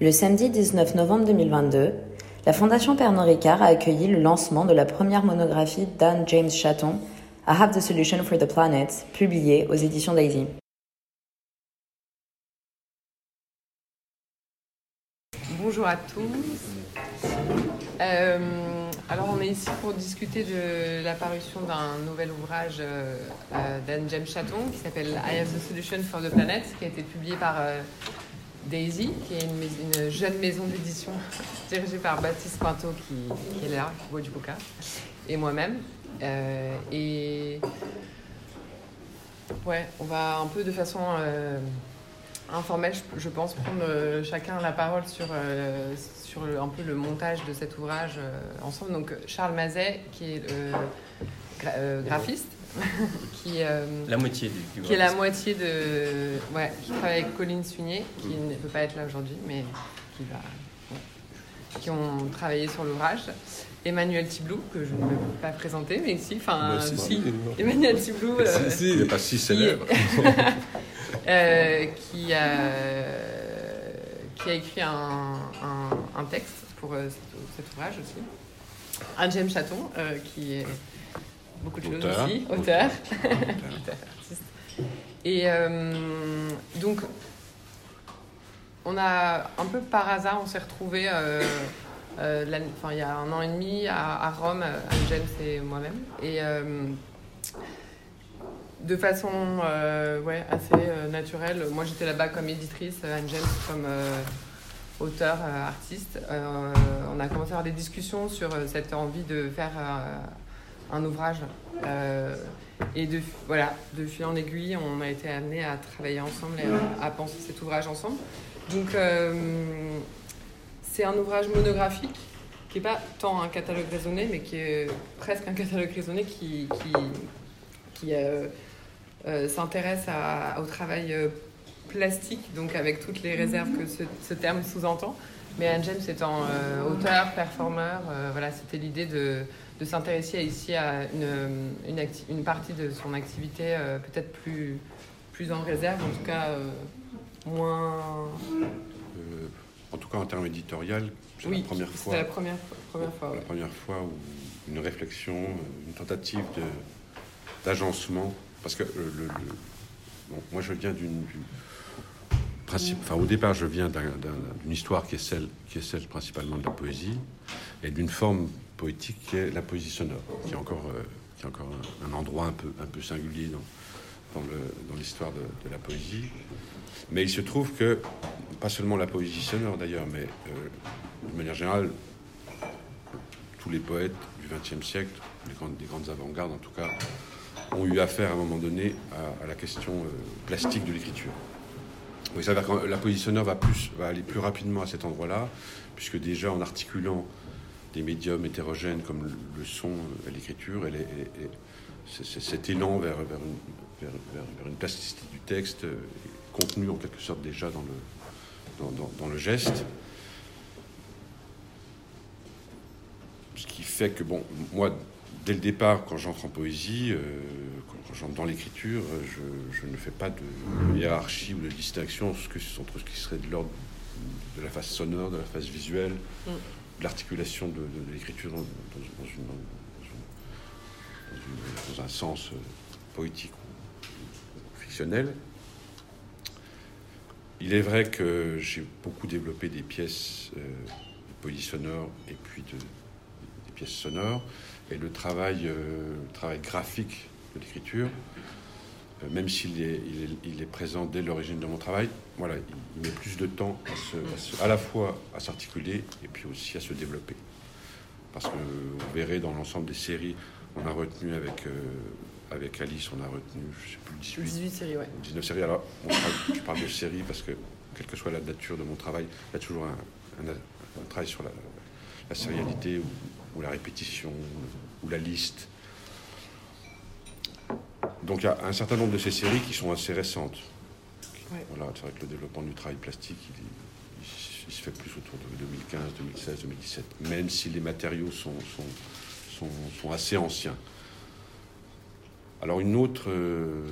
Le samedi 19 novembre 2022, la Fondation Pernod Ricard a accueilli le lancement de la première monographie d'Anne James Chatton, I Have the Solution for the Planet, publiée aux éditions Daisy. Bonjour à tous. Euh, alors on est ici pour discuter de l'apparition d'un nouvel ouvrage euh, d'Anne James Chatton qui s'appelle I Have the Solution for the Planet, qui a été publié par euh, Daisy, qui est une, une jeune maison d'édition dirigée par Baptiste Pinto qui, est là, qui boit du coca, et moi-même. Euh, et ouais, on va un peu de façon euh, informelle, je, pense, prendre euh, chacun la parole sur, sur un peu le montage de cet ouvrage ensemble. Donc Charles Mazet, qui est gra graphiste, qui, euh, la moitié du, du qui est la moitié de ouais qui travaille avec Colline Sunier qui mmh. ne peut pas être là aujourd'hui mais qui va ouais, qui ont travaillé sur l'ouvrage. Emmanuel Tiblou que je ne peux pas présenter mais si enfin bah, si, si, Emmanuel Tiblou euh, si, si, il n'est pas si célèbre. euh, qui a qui a écrit un, un, un texte pour euh, cet, cet, ouvrage aussi. Un James Chaton euh, qui est beaucoup de choses aussi, auteur. Et euh, donc, on a un peu par hasard, on s'est retrouvés euh, euh, il y a un an et demi à, à Rome, Anne James et moi-même. Et euh, de façon ouais, assez naturelle, moi j'étais là-bas comme éditrice, Anne James comme auteur, artiste. on a commencé à avoir des discussions sur cette envie de faire un ouvrage. Euh, et de, voilà, de fil en aiguille, on a été amené à travailler ensemble et à, penser cet ouvrage ensemble. Donc, euh, c'est un ouvrage monographique qui n'est pas tant un catalogue raisonné, mais qui est presque un catalogue raisonné qui, qui, euh, s'intéresse au travail plastique, donc avec toutes les réserves que ce, ce terme sous-entend. Mais Anne James étant auteur, performeur, voilà, c'était l'idée de de s'intéresser ici à une, une, une, partie de son activité euh, peut-être plus, plus en réserve, en tout cas euh, moins... Euh, en tout cas en termes éditorial, c'est oui, la première fois. la première, première fois. La ouais. première fois où une réflexion, une tentative d'agencement, parce que le, le, bon, moi je viens d'une principe, enfin au départ je viens d'une histoire qui est celle qui est celle principalement de la poésie et d'une forme poétique qui est la poésie sonore, qui est encore, euh, qui est encore un, endroit un peu, un peu singulier dans, dans l'histoire de, de, la poésie. Mais il se trouve que, pas seulement la poésie sonore d'ailleurs, mais euh, de manière générale, tous les poètes du XXe siècle, les grandes, les grandes avant-gardes en tout cas, ont eu affaire à un moment donné à, la question euh, plastique de l'écriture. Il s'avère que la poésie sonore va, plus, va aller plus rapidement à cet endroit-là, puisque déjà en articulant des médiums hétérogènes comme le son l'écriture, cet élan vers, une, plasticité du texte est contenu en quelque sorte déjà dans le, geste. Ce qui fait que, bon, moi, dès le départ, quand j'entre en poésie, euh, quand j'entre dans l'écriture, je, je, ne fais pas de hiérarchie ou de distinction entre ce qui serait de l'ordre de la face sonore, de la face visuelle. Mm l'articulation de, de, l'écriture dans, un sens euh, poétique ou fictionnel. Il est vrai que j'ai beaucoup développé des pièces euh, de poésie sonore et puis de, des pièces sonores. Et le travail, euh, graphique de l'écriture, même s'il est, il est, il est, présent dès l'origine de mon travail, voilà, il, met plus de temps à, se, à, se, à la fois à s'articuler et puis aussi à se développer. Parce que vous verrez dans l'ensemble des séries, on a retenu avec, euh, avec Alice, on a retenu, je sais plus, 18, 18 séries, ouais. 19 séries. Alors, parle, je parle de séries parce que, quelle que soit la nature de mon travail, il y a toujours un, un, un travail sur la, la sérialité ou, ou, la répétition ou la liste. Donc il y a un certain nombre de ces séries qui sont assez récentes. Voilà, c'est vrai que le développement du travail plastique, il, se fait plus autour de 2015, 2016, 2017, même si les matériaux sont, sont, sont, assez anciens. Alors une autre, euh,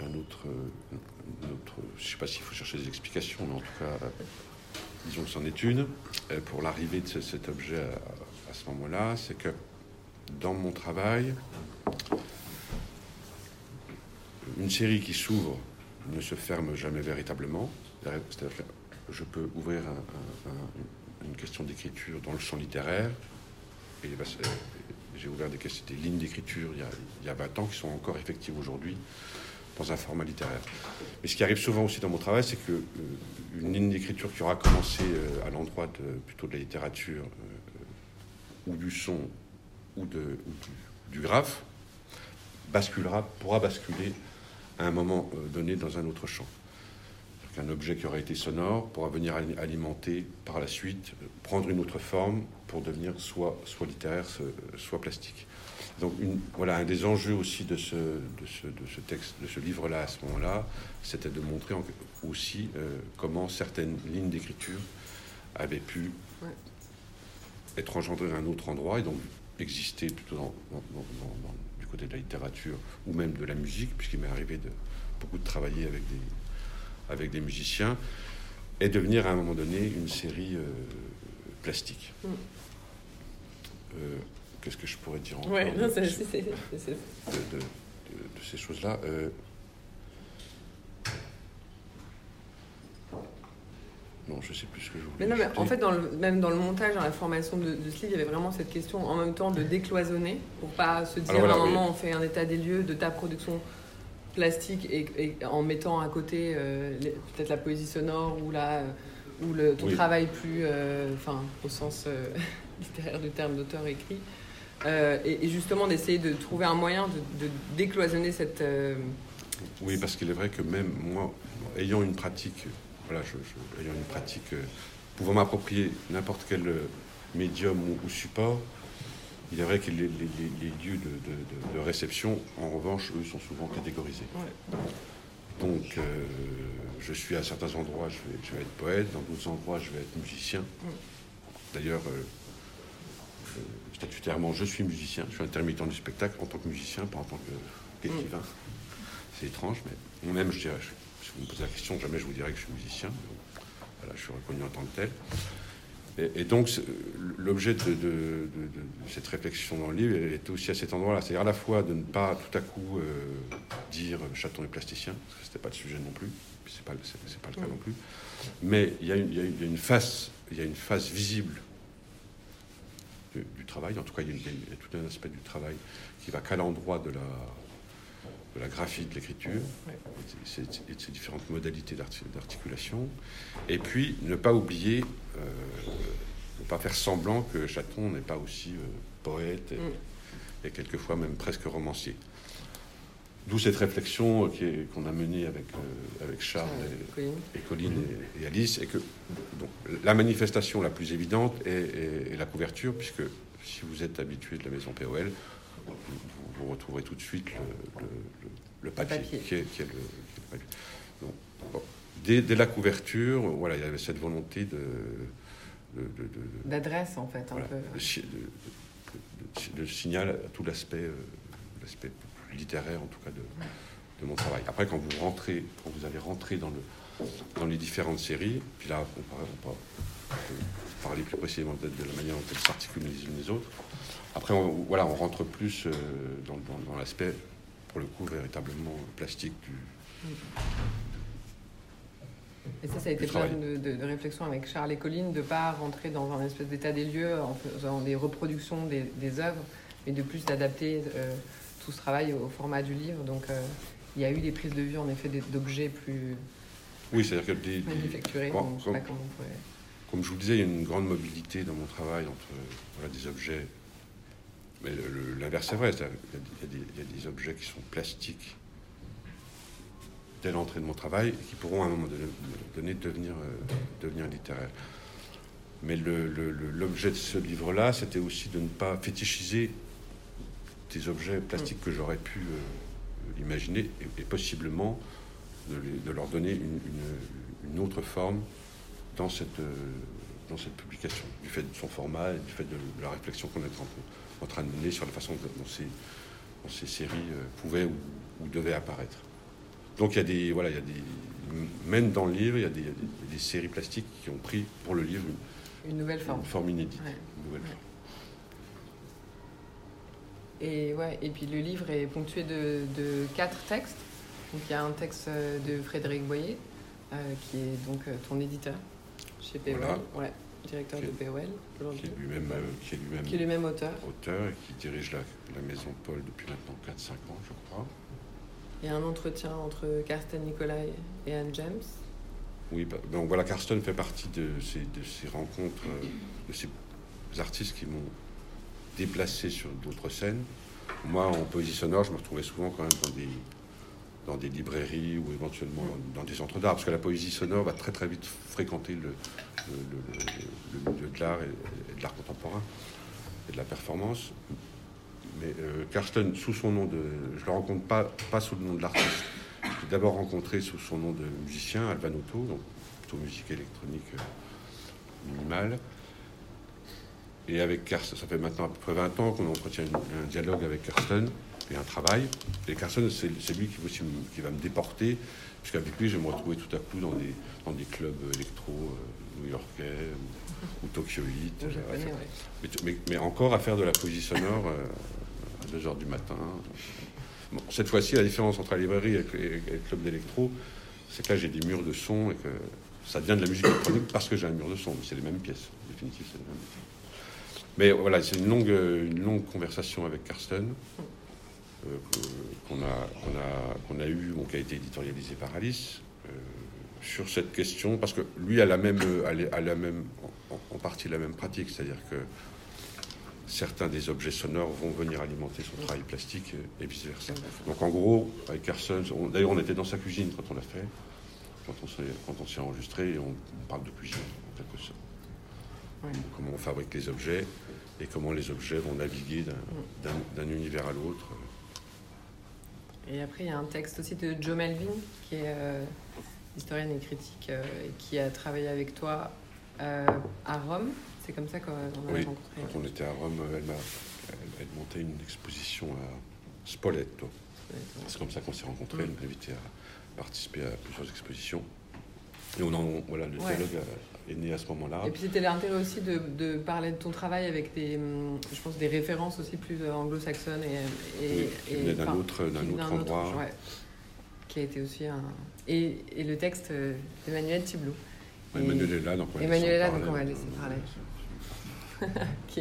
un autre, je ne sais pas s'il faut chercher des explications, mais en tout cas, disons que c'en est une, pour l'arrivée de cet objet à ce moment-là, c'est que dans mon travail, une série qui s'ouvre ne se ferme jamais véritablement. C'est-à-dire que je peux ouvrir une question d'écriture dans le champ littéraire, et j'ai ouvert des, des lignes d'écriture il, y a 20 ans qui sont encore effectives aujourd'hui dans un format littéraire. Mais ce qui arrive souvent aussi dans mon travail, c'est que euh, une ligne d'écriture qui aura commencé euh, à l'endroit de, plutôt de la littérature euh, ou du son ou du, du, graphe basculera, pourra basculer à un moment donné dans un autre champ. Un objet qui aurait été sonore pourra venir alimenter par la suite, prendre une autre forme pour devenir soit, soit littéraire, soit plastique. Donc une, voilà, un des enjeux aussi de ce, de ce, de ce texte, de ce livre-là à ce moment-là, c'était de montrer aussi euh, comment certaines lignes d'écriture avaient pu ouais. être engendrées à un autre endroit et donc exister plutôt dans, dans, dans, côté de la littérature ou même de la musique, puisqu'il m'est arrivé de beaucoup de travailler avec des, avec des musiciens, et devenir à un moment donné une série euh, plastique. Mm. Euh, Qu'est-ce que je pourrais dire encore ouais, non, de, ces choses-là Non, je sais plus ce que je voulais Mais non, mais en fait, dans le, même dans le montage, dans la formation de, de, ce livre, il y avait vraiment cette question en même temps de décloisonner, pour pas se dire voilà, à un moment, oui. on fait un état des lieux de ta production plastique et, et en mettant à côté euh, peut-être la poésie sonore ou, la, ou le, ton oui. travail plus, euh, enfin, au sens euh, littéraire du terme d'auteur écrit. Euh, et, et, justement d'essayer de trouver un moyen de, de décloisonner cette. Oui, parce qu'il est vrai que même moi, ayant une pratique, voilà, je, je, ayant une pratique, euh, pouvant m'approprier n'importe quel médium ou, ou, support, il est vrai que les, les, les lieux de, de, de, réception, en revanche, eux, sont souvent catégorisés. Donc, euh, je suis à certains endroits, je vais, je vais, être poète, dans d'autres endroits, je vais être musicien. D'ailleurs, euh, statutairement, je suis musicien, je suis intermittent du spectacle en tant que musicien, pas en tant qu'écrivain. C'est étrange, mais même, je dirais, si vous me posez la question, jamais je vous dirais que je suis musicien. Voilà, je suis reconnu en tant que tel. Et, donc, l'objet de, cette réflexion dans le livre est aussi à cet endroit-là. C'est-à-dire à la fois de ne pas tout à coup euh, dire chaton et plasticien, parce que ce n'était pas le sujet non plus, puis ce n'est pas, pas, le cas non plus. Mais il y, a une, face, il y a une face visible du travail. En tout cas, il y, a, y, a, tout un aspect du travail qui va qu'à l'endroit de la, de la graphie, de l'écriture, et, et, de ces différentes modalités d'articulation. Et puis, ne pas oublier, euh, ne pas faire semblant que Chaton n'est pas aussi euh, poète et, mm. et, quelquefois même presque romancier. D'où cette réflexion qu'on qu a menée avec, euh, avec Charles et, et Colline et, et, Alice, et que bon, la manifestation la plus évidente est, est, est, la couverture, puisque si vous êtes habitué de la maison POL, vous, vous retrouverez tout de suite le, le, le papier, papier. Qui, est, qui, est le, qui, est, le, papier. Donc, bon, dès, dès, la couverture, voilà, il y avait cette volonté de d'adresse en fait, un voilà, peu. De, de, signal à tout l'aspect euh, l'aspect littéraire en tout cas de, de, mon travail. Après, quand vous rentrez, quand vous allez rentrer dans, le, dans les différentes séries, puis là, on, parle, on, parle, on peut parler plus précisément de la manière dont elles s'articulent les unes les autres. Après, on, voilà, on rentre plus euh, dans, dans, dans l'aspect, pour le coup, véritablement plastique du. Et ça, ça a été plein de, de, de, réflexion avec Charles et Colline, de ne pas rentrer dans un espèce d'état des lieux en faisant des reproductions des, des œuvres, mais de plus d'adapter euh, tout ce travail au format du livre. Donc euh, il y a eu des prises de vue en effet d'objets plus oui, c'est-à-dire que des, manufacturés. Comme, comme, pourrait... comme, je vous disais, il y a une grande mobilité dans mon travail entre voilà, des objets. Mais l'inverse est vrai, il y, a, des, objets qui sont plastiques dès l'entrée de mon travail et qui pourront à un moment donné devenir, euh, devenir littéraires. Mais l'objet de ce livre-là, c'était aussi de ne pas fétichiser des objets plastiques que j'aurais pu euh, imaginer et, possiblement de, leur donner une, autre forme dans cette, euh, dans cette publication, du fait de son format et du fait de la réflexion qu'on est en, en, train de mener sur la façon dont ces, dont ces séries euh, pouvaient ou, ou, devaient apparaître. Donc il y a des, voilà, il y a des, même dans le livre, il y a des, des, séries plastiques qui ont pris pour le livre une, nouvelle forme, une forme inédite. nouvelle Et ouais, et puis le livre est ponctué de, de, quatre textes. Donc il y a un texte de Frédéric Boyer, euh, qui est donc euh, ton éditeur chez POL, ouais, directeur de POL Qui est lui-même lui qui est lui-même auteur. Auteur et qui dirige la, la maison Paul depuis maintenant 4-5 ans, je crois. Il y a un entretien entre Karsten Nicolai et Anne James. Oui, bah, donc voilà, Karsten fait partie de ces, de ces rencontres, euh, de ces artistes qui m'ont déplacé sur d'autres scènes. Moi, en poésie sonore, je me retrouvais souvent quand même dans des, dans des librairies ou éventuellement dans des centres d'art, parce que la poésie sonore va très très vite fréquenter le, le, milieu de l'art et, de l'art contemporain et de la performance. Mais euh, Karsten, sous son nom de. Je ne le rencontre pas, pas sous le nom de l'artiste. Je l'ai d'abord rencontré sous son nom de musicien, Alvanoto, donc plutôt musique électronique euh, minimale. Et avec Karsten, ça fait maintenant à peu près 20 ans qu'on entretient un dialogue avec Karsten et un travail. Et Carson, c'est lui qui, aussi, qui, va me déporter, puisqu'avec lui, je vais me retrouver tout à coup dans des, dans des clubs électro euh, new-yorkais ou, tokyoïtes. mais, mais, encore à faire de la poésie sonore euh, à 2 h du matin. cette fois-ci, la différence entre la librairie et, le club d'électro, c'est que là, j'ai des murs de son et que ça devient de la musique électronique parce que j'ai un mur de son. Mais c'est les mêmes pièces, définitivement, Mais voilà, c'est une longue, une longue conversation avec Karsten. Euh, qu'on a, qu'on a, qu'on a eu, qui a été éditorialisé par Alice, euh, sur cette question, parce que lui a la même, a la même en, partie la même pratique, c'est-à-dire que certains des objets sonores vont venir alimenter son travail plastique et vice-versa. Donc en gros, avec Carson, d'ailleurs on était dans sa cuisine quand on l'a fait, quand on s'est, enregistré, et on, parle de cuisine en quelque sorte. Comment on fabrique les objets et comment les objets vont naviguer d'un, d'un univers à l'autre. Et après, il y a un texte aussi de Joe Melvin, qui est euh, historienne et critique, euh, et qui a travaillé avec toi euh, à Rome. C'est comme ça qu'on a oui, Quand on était à Rome, elle, m'a, elle, montait une exposition à Spoleto. C'est comme ça qu'on s'est rencontrés. Elle m'a invité à participer à plusieurs expositions. Et on en, voilà, le dialogue est né à ce moment-là. Et puis c'était l'intérêt aussi de, de, parler de ton travail avec des, hum, je pense, des références aussi plus euh, anglo-saxonnes et, et, oui, d'un autre, d'un autre endroit. ouais, qui a été aussi un et, et le texte d'Emmanuel Thiblot. Emmanuel est là, donc on va Emmanuel est là, donc on va laisser parler. qui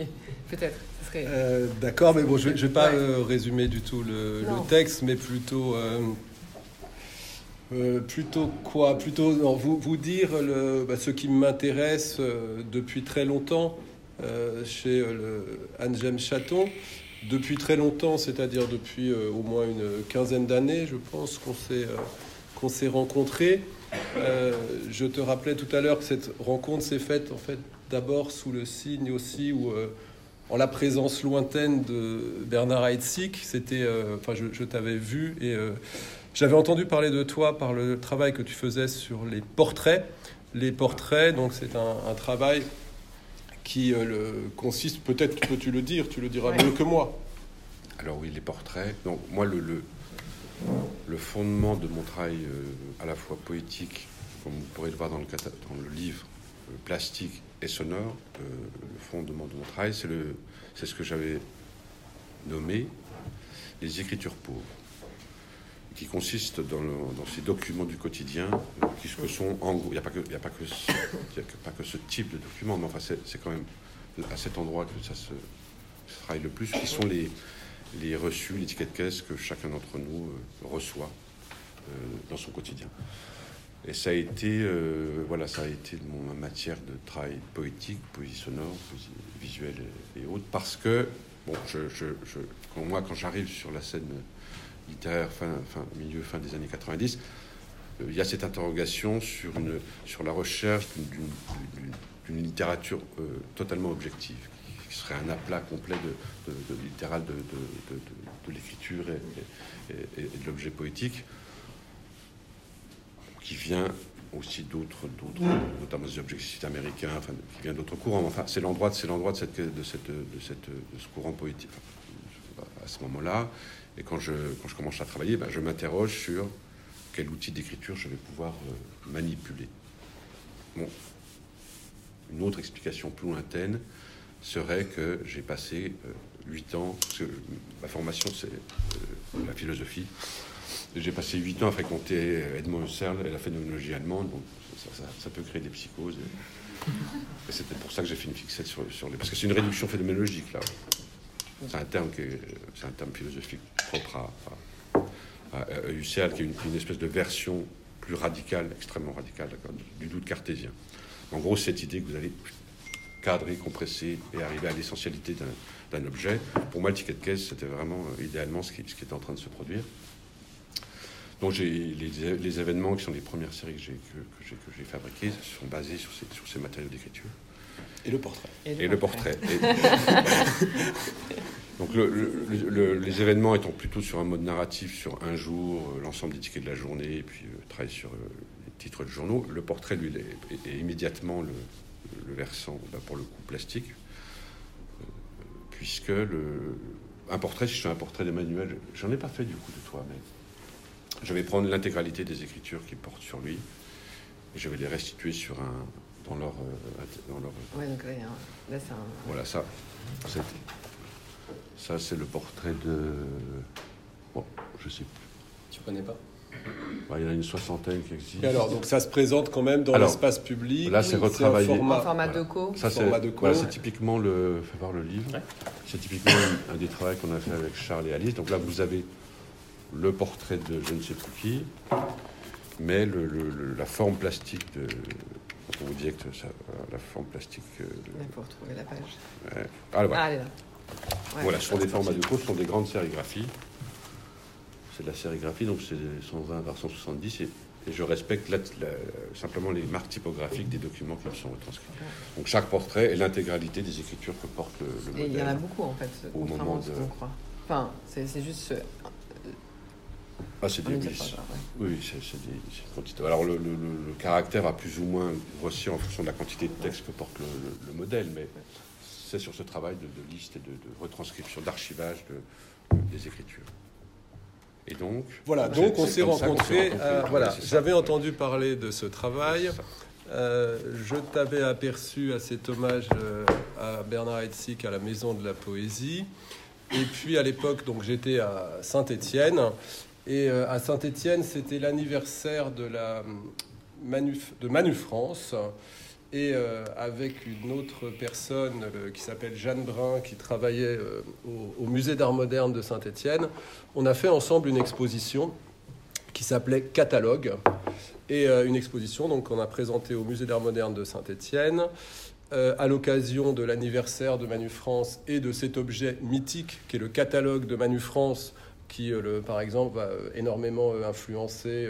peut-être, ce serait. Euh, D'accord, mais bon, je ne vais, pas euh, résumer du tout le, le texte, mais plutôt. Euh, euh, plutôt quoi? Plutôt vous, vous dire le, bah, ce qui m'intéresse euh, depuis très longtemps euh, chez Anne James Chaton. Depuis très longtemps, c'est-à-dire depuis au moins une quinzaine d'années, je pense qu'on s'est qu'on s'est rencontrés. je te rappelais tout à l'heure que cette rencontre s'est faite en fait d'abord sous le signe aussi ou en la présence lointaine de Bernard Heitzig. C'était, enfin, je, je t'avais vu et j'avais entendu parler de toi par le travail que tu faisais sur les portraits. Les portraits, donc c'est un, travail qui euh, le, consiste, peut-être peux-tu le dire, tu le diras mieux que moi. Alors oui, les portraits. Donc moi, le, le, le fondement de mon travail euh, à la fois poétique, comme vous pourrez le voir dans le, dans le livre, euh, plastique et sonore, le fondement de mon travail, c'est, le, c'est ce que j'avais nommé les écritures pauvres qui consiste dans, ces documents du quotidien, qui sont en gros, il n'y a, pas que, a, que ce, pas que ce type de documents, mais enfin c'est quand même à cet endroit que ça se, travaille le plus, qui sont les, les reçus, les tickets de caisse que chacun d'entre nous euh, reçoit euh, dans son quotidien. Et ça a été, euh, voilà, ça a été mon matière de travail poétique, poésie sonore, poésie visuelle et, autres, parce que, bon, je, je, je, moi, quand j'arrive sur la scène littéraire fin, milieu, fin des années 90, euh, il y a cette interrogation sur, une, sur la recherche d'une littérature euh, totalement objective, qui serait un aplat complet de, littéral de, l'écriture et, de l'objet poétique, qui vient aussi d'autres, notamment des objectifs américains, qui vient d'autres courants. C'est l'endroit, de, de, cette, de, cette, de ce courant poétique à ce moment-là. Et quand je, quand je commence à travailler, ben, je m'interroge sur quel outil d'écriture je vais pouvoir manipuler. Bon. Une autre explication plus lointaine serait que j'ai passé huit ans, parce que ma formation c'est la philosophie, j'ai passé huit ans à fréquenter Edmond Husserl et la phénoménologie allemande, donc ça, peut créer des psychoses. Et, peut-être pour ça que j'ai fait une fixette sur, sur les... Parce que c'est une réduction phénoménologique, là. C'est un terme, c'est un terme philosophique propre à, Husserl, qui est une, espèce de version plus radicale, extrêmement radicale, du doute cartésien. En gros, cette idée que vous allez cadrer, compresser et arriver à l'essentialité d'un objet. Pour moi, le ticket de caisse, c'était vraiment euh, idéalement ce qui, ce était en train de se produire. Donc les, événements qui sont les premières séries que j'ai que, que fabriquées sont basés sur ces matériaux d'écriture. Et le portrait. Et le, portrait. Donc les événements étant plutôt sur un mode narratif, sur un jour, euh, l'ensemble des tickets de la journée, et puis euh, travailler sur euh, les titres de journaux, le portrait, lui, est, immédiatement le, versant, bah, pour le coup, plastique, puisque le, un portrait, si je fais un portrait d'Emmanuel, j'en ai pas fait du coup de toi, mais je vais prendre l'intégralité des écritures qu'il porte sur lui et je vais les restituer sur un, dans leur. Euh, dans leur... Ouais, donc là, là c'est un. Voilà, ça. Ça, c'est le portrait de. Bon, je sais plus. Tu connais pas? Bah, il y en a une soixantaine qui existent. alors, donc ça se présente quand même dans l'espace public. Là, c'est retravaillé. En format, format de co. Ça, c'est voilà, typiquement le. Fais voir le livre. C'est typiquement un des travaux qu'on a fait avec Charles et Alice. Donc là, vous avez le portrait de je ne sais plus qui, mais le, la forme plastique de. On vous disait que ça, la forme plastique. Euh, pour retrouver la page. Ah, voilà. Ah, elle est là. voilà, ce sont des formats de cours, ce sont des grandes sérigraphies. C'est de la sérigraphie, donc c'est 120 par 170, et, et je respecte simplement les marques typographiques des documents qui sont retranscrits. Donc chaque portrait est l'intégralité des écritures que porte le, modèle. Et il y en a beaucoup en fait, au moment de... croit. Enfin, c'est juste ah, c'est des, oui, c'est des, quantités. Alors, le, caractère a plus ou moins grossi en fonction de la quantité de texte que porte le, modèle, mais c'est sur ce travail de, liste et de, retranscription, d'archivage des écritures. Et donc. Voilà, donc on s'est rencontrés. Euh, voilà, j'avais entendu parler de ce travail. Euh, je t'avais aperçu à cet hommage euh, à Bernard Hetzig à la Maison de la Poésie. Et puis à l'époque, donc j'étais à Saint-Étienne et euh, à Saint-Étienne, c'était l'anniversaire de la Manuf, de Manu France. Et euh, avec une autre personne qui s'appelle Jeanne Brun, qui travaillait euh, au, musée d'art moderne de Saint-Étienne, on a fait ensemble une exposition qui s'appelait Catalogue. Et une exposition qu'on a présentée au musée d'art moderne de Saint-Étienne. à l'occasion de l'anniversaire de Manu France et de cet objet mythique qui est le catalogue de Manu France, qui, euh, par exemple, va euh, énormément euh, influencer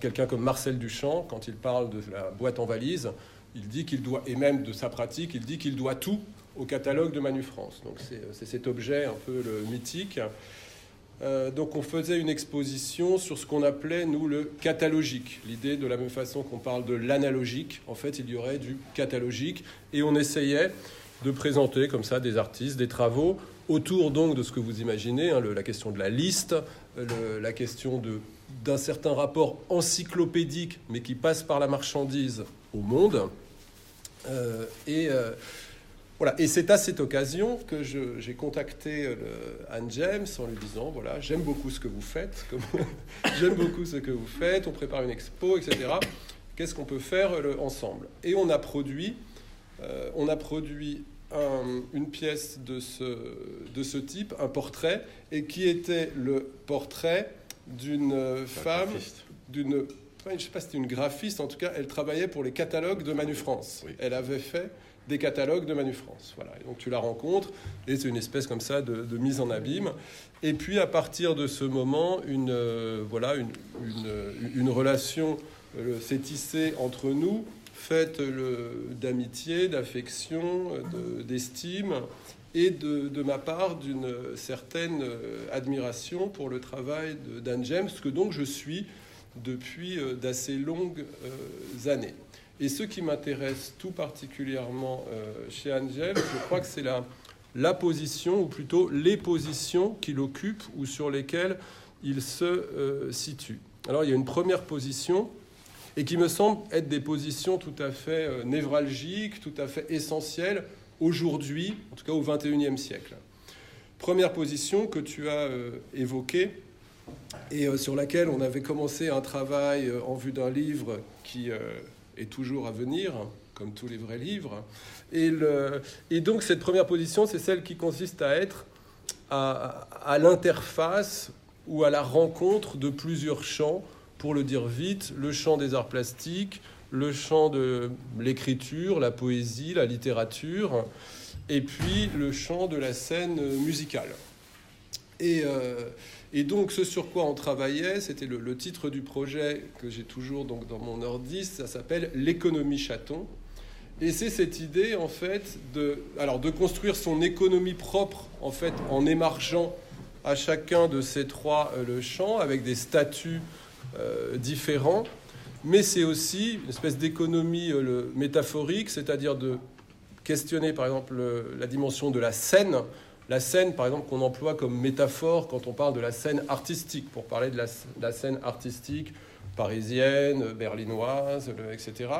quelqu'un comme Marcel Duchamp, quand il parle de la boîte en valise, il dit qu'il doit, et même de sa pratique, il dit qu'il doit tout au catalogue de Manu France. Donc c'est cet objet un peu le mythique. donc on faisait une exposition sur ce qu'on appelait, nous, le catalogique. L'idée, de la même façon qu'on parle de l'analogique, en fait, il y aurait du catalogique. Et on essayait de présenter comme ça des artistes, des travaux autour donc de ce que vous imaginez, hein, la question de la liste, la question d'un certain rapport encyclopédique, mais qui passe par la marchandise au monde. Euh, et euh, voilà. Et c'est à cette occasion que j'ai contacté euh, Anne James en lui disant voilà, j'aime beaucoup ce que vous faites, j'aime beaucoup ce que vous faites, on prépare une expo, etc. Qu'est-ce qu'on peut faire ensemble? Et on a produit, on a produit une pièce de ce, de ce type, un portrait, et qui était le portrait d'une femme, d'une je ne sais pas si c'était une graphiste, en tout cas, elle travaillait pour les catalogues de Manu France. Elle avait fait des catalogues de Manu France. Voilà. Et donc tu la rencontres, et c'est une espèce comme ça de, mise en abîme. Et puis à partir de ce moment, une, euh, voilà, une, une, une relation euh, s'est tissée entre nous faite d'amitié, d'affection, d'estime et de, ma part d'une certaine admiration pour le travail d'Anne James, que donc je suis depuis euh, d'assez longues euh, années. Et ce qui m'intéresse tout particulièrement euh, chez Anne je crois que c'est la position, ou plutôt les positions qu'il occupe ou sur lesquelles il se situe. Alors il y a une première position et qui me semble être des positions tout à fait euh, névralgiques, tout à fait essentielles aujourd'hui, en tout cas au XXIe siècle. Première position que tu as euh, évoquée et euh, sur laquelle on avait commencé un travail en vue d'un livre qui est toujours à venir, comme tous les vrais livres. Et, donc cette première position, c'est celle qui consiste à être à l'interface ou à la rencontre de plusieurs champs pour le dire vite, le champ des arts plastiques, le champ de l'écriture, la poésie, la littérature, et puis le champ de la scène musicale. Et, euh, donc ce sur quoi on travaillait, c'était le, titre du projet que j'ai toujours donc dans mon ordi, ça s'appelle l'économie chaton. Et c'est cette idée en fait de, alors, de construire son économie propre en fait en émargeant à chacun de ces trois euh, le champ avec des statuts différents, mais c'est aussi une espèce d'économie euh, métaphorique, c'est-à-dire de questionner par exemple la dimension de la scène, la scène par exemple qu'on emploie comme métaphore quand on parle de la scène artistique, pour parler de la, scène artistique parisienne, berlinoise, etc.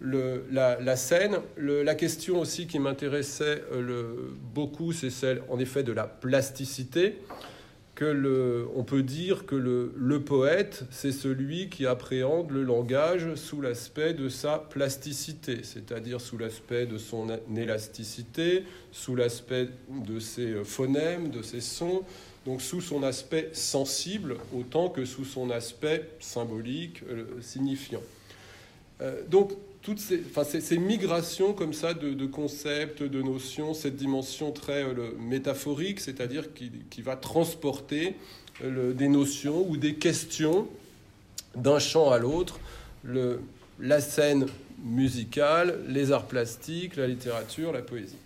La, scène, la question aussi qui m'intéressait euh, beaucoup, c'est celle en effet de la plasticité on peut dire que le, poète, c'est celui qui appréhende le langage sous l'aspect de sa plasticité, c'est-à-dire sous l'aspect de son élasticité, sous l'aspect de ses phonèmes, de ses sons, donc sous son aspect sensible autant que sous son aspect symbolique, euh, signifiant. Euh, donc toutes ces, migrations comme ça de, concepts, de notions, cette dimension très euh, métaphorique, c'est-à-dire qui, va transporter euh, des notions ou des questions d'un champ à l'autre, la scène musicale, les arts plastiques, la littérature, la poésie.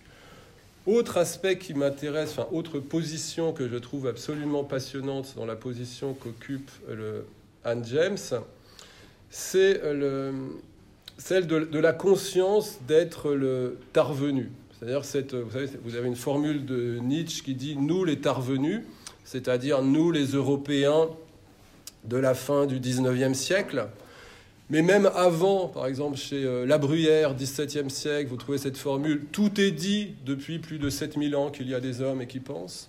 Autre aspect qui m'intéresse, enfin autre position que je trouve absolument passionnante dans la position qu'occupe le Anne James, c'est le, celle de, la conscience d'être le tarvenu. C'est-à-dire, cette, vous, savez, vous avez une formule de Nietzsche qui dit nous les tarvenus, c'est-à-dire nous les Européens de la fin du 19e siècle. Mais même avant, par exemple, chez euh, La Bruyère, 17e siècle, vous trouvez cette formule tout est dit depuis plus de 7000 ans qu'il y a des hommes et qui pensent.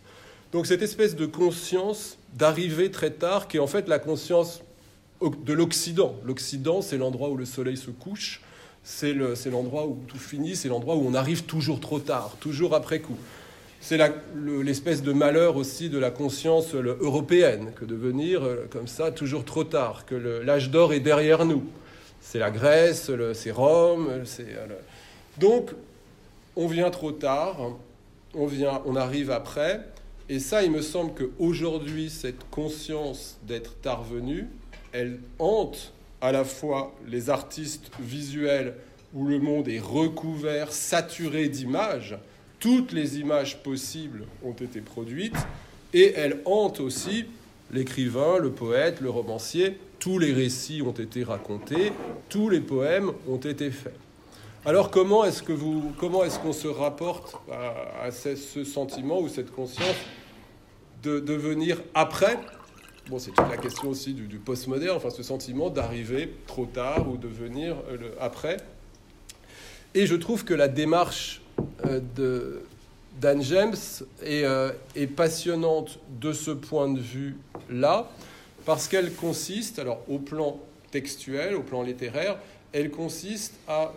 Donc, cette espèce de conscience d'arriver très tard, qui est en fait la conscience de l'Occident. L'Occident, c'est l'endroit où le soleil se couche, c'est l'endroit où tout finit, c'est l'endroit où on arrive toujours trop tard, toujours après coup. C'est l'espèce de malheur aussi de la conscience européenne, que de venir euh, comme ça toujours trop tard, que l'âge d'or est derrière nous. C'est la Grèce, c'est Rome. Euh, donc, on vient trop tard, on, vient, on arrive après. Et ça, il me semble qu'aujourd'hui, cette conscience d'être tard venu, elle hante à la fois les artistes visuels où le monde est recouvert, saturé d'images, toutes les images possibles ont été produites, et elle hante aussi l'écrivain, le poète, le romancier, tous les récits ont été racontés, tous les poèmes ont été faits. Alors comment est-ce que vous, comment est-ce qu'on se rapporte à, ce, sentiment ou cette conscience de devenir après C'est toute la question aussi du, postmoderne, enfin ce sentiment d'arriver trop tard ou de venir euh, après. Et je trouve que la démarche euh, d'Anne James est, euh, est, passionnante de ce point de vue-là, parce qu'elle consiste, alors au plan textuel, au plan littéraire, elle consiste à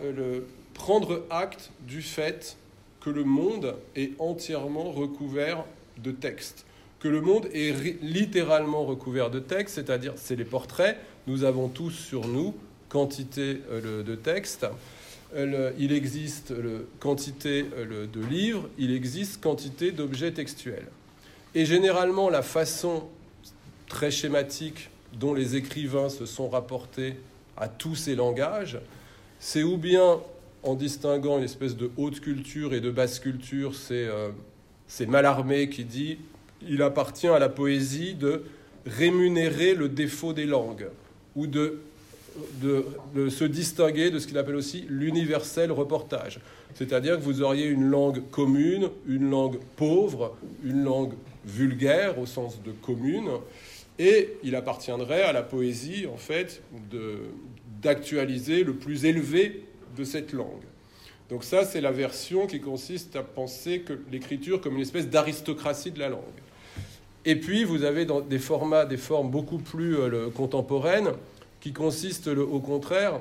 prendre acte du fait que le monde est entièrement recouvert de textes que le monde est littéralement recouvert de textes, c'est-à-dire c'est les portraits, nous avons tous sur nous quantité euh, de textes, il existe quantité euh, de livres, il existe quantité d'objets textuels. Et généralement, la façon très schématique dont les écrivains se sont rapportés à tous ces langages, c'est ou bien en distinguant une espèce de haute culture et de basse culture, c'est euh, Malarmé qui dit il appartient à la poésie de rémunérer le défaut des langues ou de, de, se distinguer de ce qu'il appelle aussi l'universel reportage. C'est-à-dire que vous auriez une langue commune, une langue pauvre, une langue vulgaire au sens de commune, Et il appartiendrait à la poésie, en fait, d'actualiser le plus élevé de cette langue. Donc ça, c'est la version qui consiste à penser que l'écriture comme une espèce d'aristocratie de la langue. Et puis, vous avez des formats, des formes beaucoup plus euh, contemporaines, qui consistent, au contraire,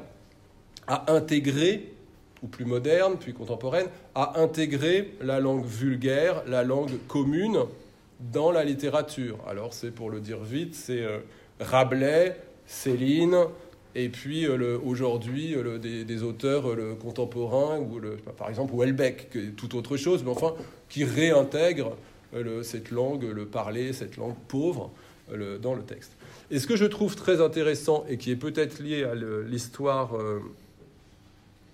à intégrer, ou plus moderne, puis contemporaine, à intégrer la langue vulgaire, la langue commune dans la littérature. Alors, c'est pour le dire vite, c'est euh, Rabelais, Céline, et puis euh, aujourd'hui des, auteurs contemporains, ou par exemple qui est tout autre chose, mais enfin qui réintègrent cette langue, le parler, cette langue pauvre dans le texte. Et ce que je trouve très intéressant et qui est peut-être lié à l'histoire,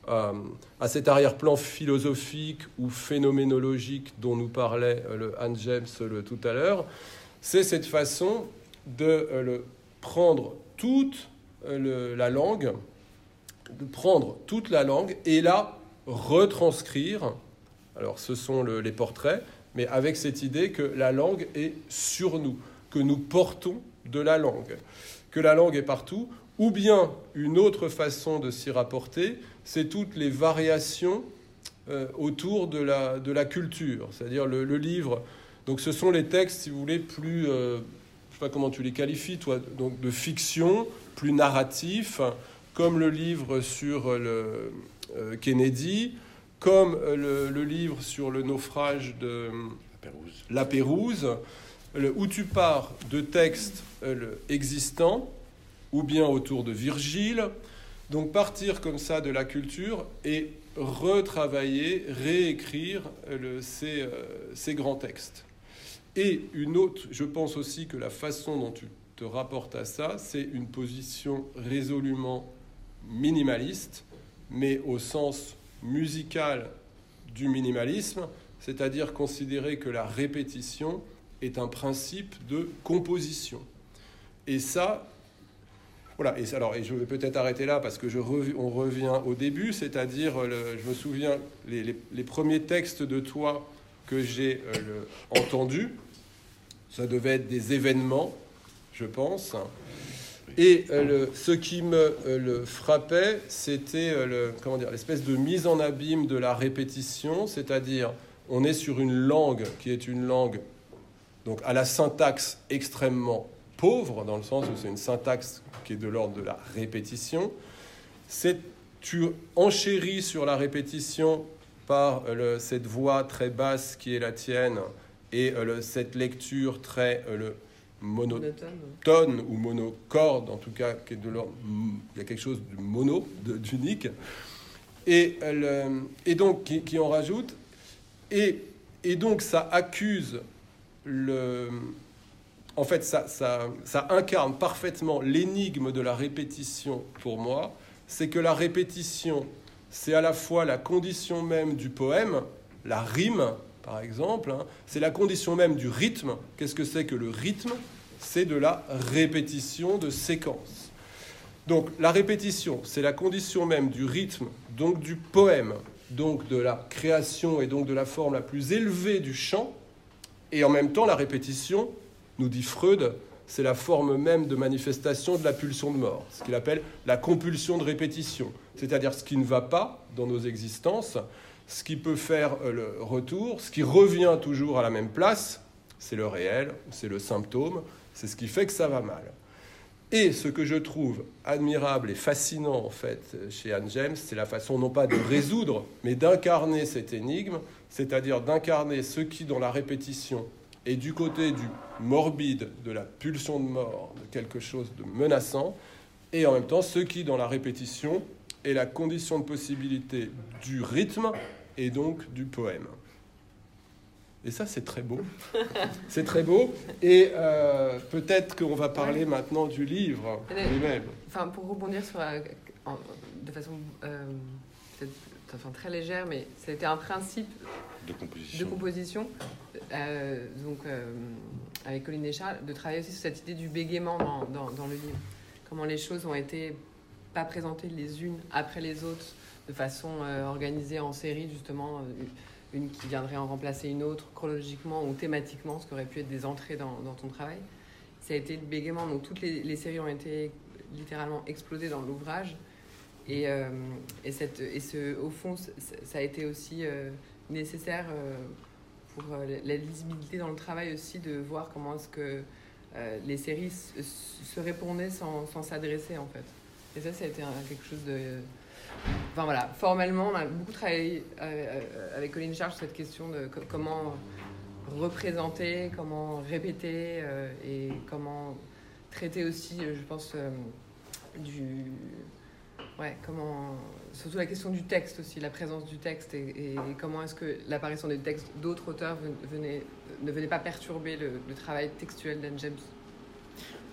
à, cet arrière-plan philosophique ou phénoménologique dont nous parlait le Anne James tout à l'heure, c'est cette façon de prendre toute euh, la langue, de prendre toute la langue et la retranscrire. Alors ce sont les portraits, mais avec cette idée que la langue est sur nous, que nous portons de la langue, que la langue est partout, ou bien une autre façon de s'y rapporter, c'est toutes les variations euh, autour de la, de la culture, c'est-à-dire le, livre. Donc ce sont les textes, si vous voulez, plus, euh, je sais pas comment tu les qualifies, toi, donc de fiction, plus narratif, comme le livre sur euh, Kennedy, comme le, livre sur le naufrage de La Pérouse, où tu pars de textes euh, existants, ou bien autour de Virgile. Donc partir comme ça de la culture et retravailler, réécrire euh, ces, ces grands textes. Et une autre, je pense aussi que la façon dont tu te rapporte à ça, c'est une position résolument minimaliste, mais au sens musical du minimalisme, c'est-à-dire considérer que la répétition est un principe de composition. Et ça, voilà, et, alors, et je vais peut-être arrêter là parce que je on revient au début, c'est-à-dire, je me souviens, les, les, premiers textes de toi que j'ai euh, entendus, ça devait être des événements je pense. Et euh, ce qui me euh, le frappait, c'était euh, l'espèce de mise en abîme de la répétition, c'est-à-dire on est sur une langue qui est une langue donc à la syntaxe extrêmement pauvre, dans le sens où c'est une syntaxe qui est de l'ordre de la répétition. Tu enchéris sur la répétition par cette voix très basse qui est la tienne et cette lecture très monotone ou monocorde, en tout cas, qui est de l'ordre, il y a quelque chose de mono, d'unique, et, et donc qui, qui, en rajoute, et, et donc ça accuse le. En fait, ça, ça, ça incarne parfaitement l'énigme de la répétition pour moi, c'est que la répétition, c'est à la fois la condition même du poème, la rime, par exemple. Hein. C'est la condition même du rythme. Qu'est-ce que c'est que le rythme? C'est de la répétition de séquence. Donc la répétition, c'est la condition même du rythme, donc du poème, donc de la création et donc de la forme la plus élevée du chant. Et en même temps, la répétition, nous dit Freud, c'est la forme même de manifestation de la pulsion de mort, ce qu'il appelle la compulsion de répétition, c'est-à-dire ce qui ne va pas dans nos existences, ce qui peut faire euh, le retour, ce qui revient toujours à la même place, c'est le réel, c'est le symptôme, c'est ce qui fait que ça va mal. Et ce que je trouve admirable et fascinant en fait chez Anne James, c'est la façon non pas de résoudre, mais d'incarner cette énigme, c'est-à-dire d'incarner ce qui dans la répétition est du côté du morbide, de la pulsion de mort, de quelque chose de menaçant, et en même temps ce qui dans la répétition est la condition de possibilité du rythme et donc du poème. Et ça, c'est très beau. c'est très beau. Et euh, peut-être qu'on va parler maintenant du livre lui-même. Enfin, pour rebondir sur, euh, de façon euh, enfin, très légère, mais c'était un principe de composition, de composition donc, avec Colline Deschamps, de travailler aussi sur cette idée du bégaiement dans, dans, dans le livre. Comment les choses ont été pas présentées les unes après les autres de façon euh, organisée en série, justement, euh, une qui viendrait en remplacer une autre chronologiquement ou thématiquement, ce qui aurait pu être des entrées dans, ton travail. ça a été le bégaiement. Donc toutes les, séries ont été littéralement explosées dans l'ouvrage. Et, et, cette, et ce, au fond, ça a été aussi nécessaire pour la lisibilité dans le travail aussi de voir comment est-ce que les séries se, répondaient sans s'adresser en fait. Et ça, ça a été quelque chose de Enfin voilà, formellement, on a beaucoup travaillé euh, euh, avec Colin Charge sur cette question de comment représenter, comment répéter euh, et comment traiter aussi, je pense, du. Ouais, comment. Surtout la question du texte aussi, la présence du texte et, comment est-ce que l'apparition des textes d'autres auteurs ne venait pas perturber le, le travail textuel d'Anne James.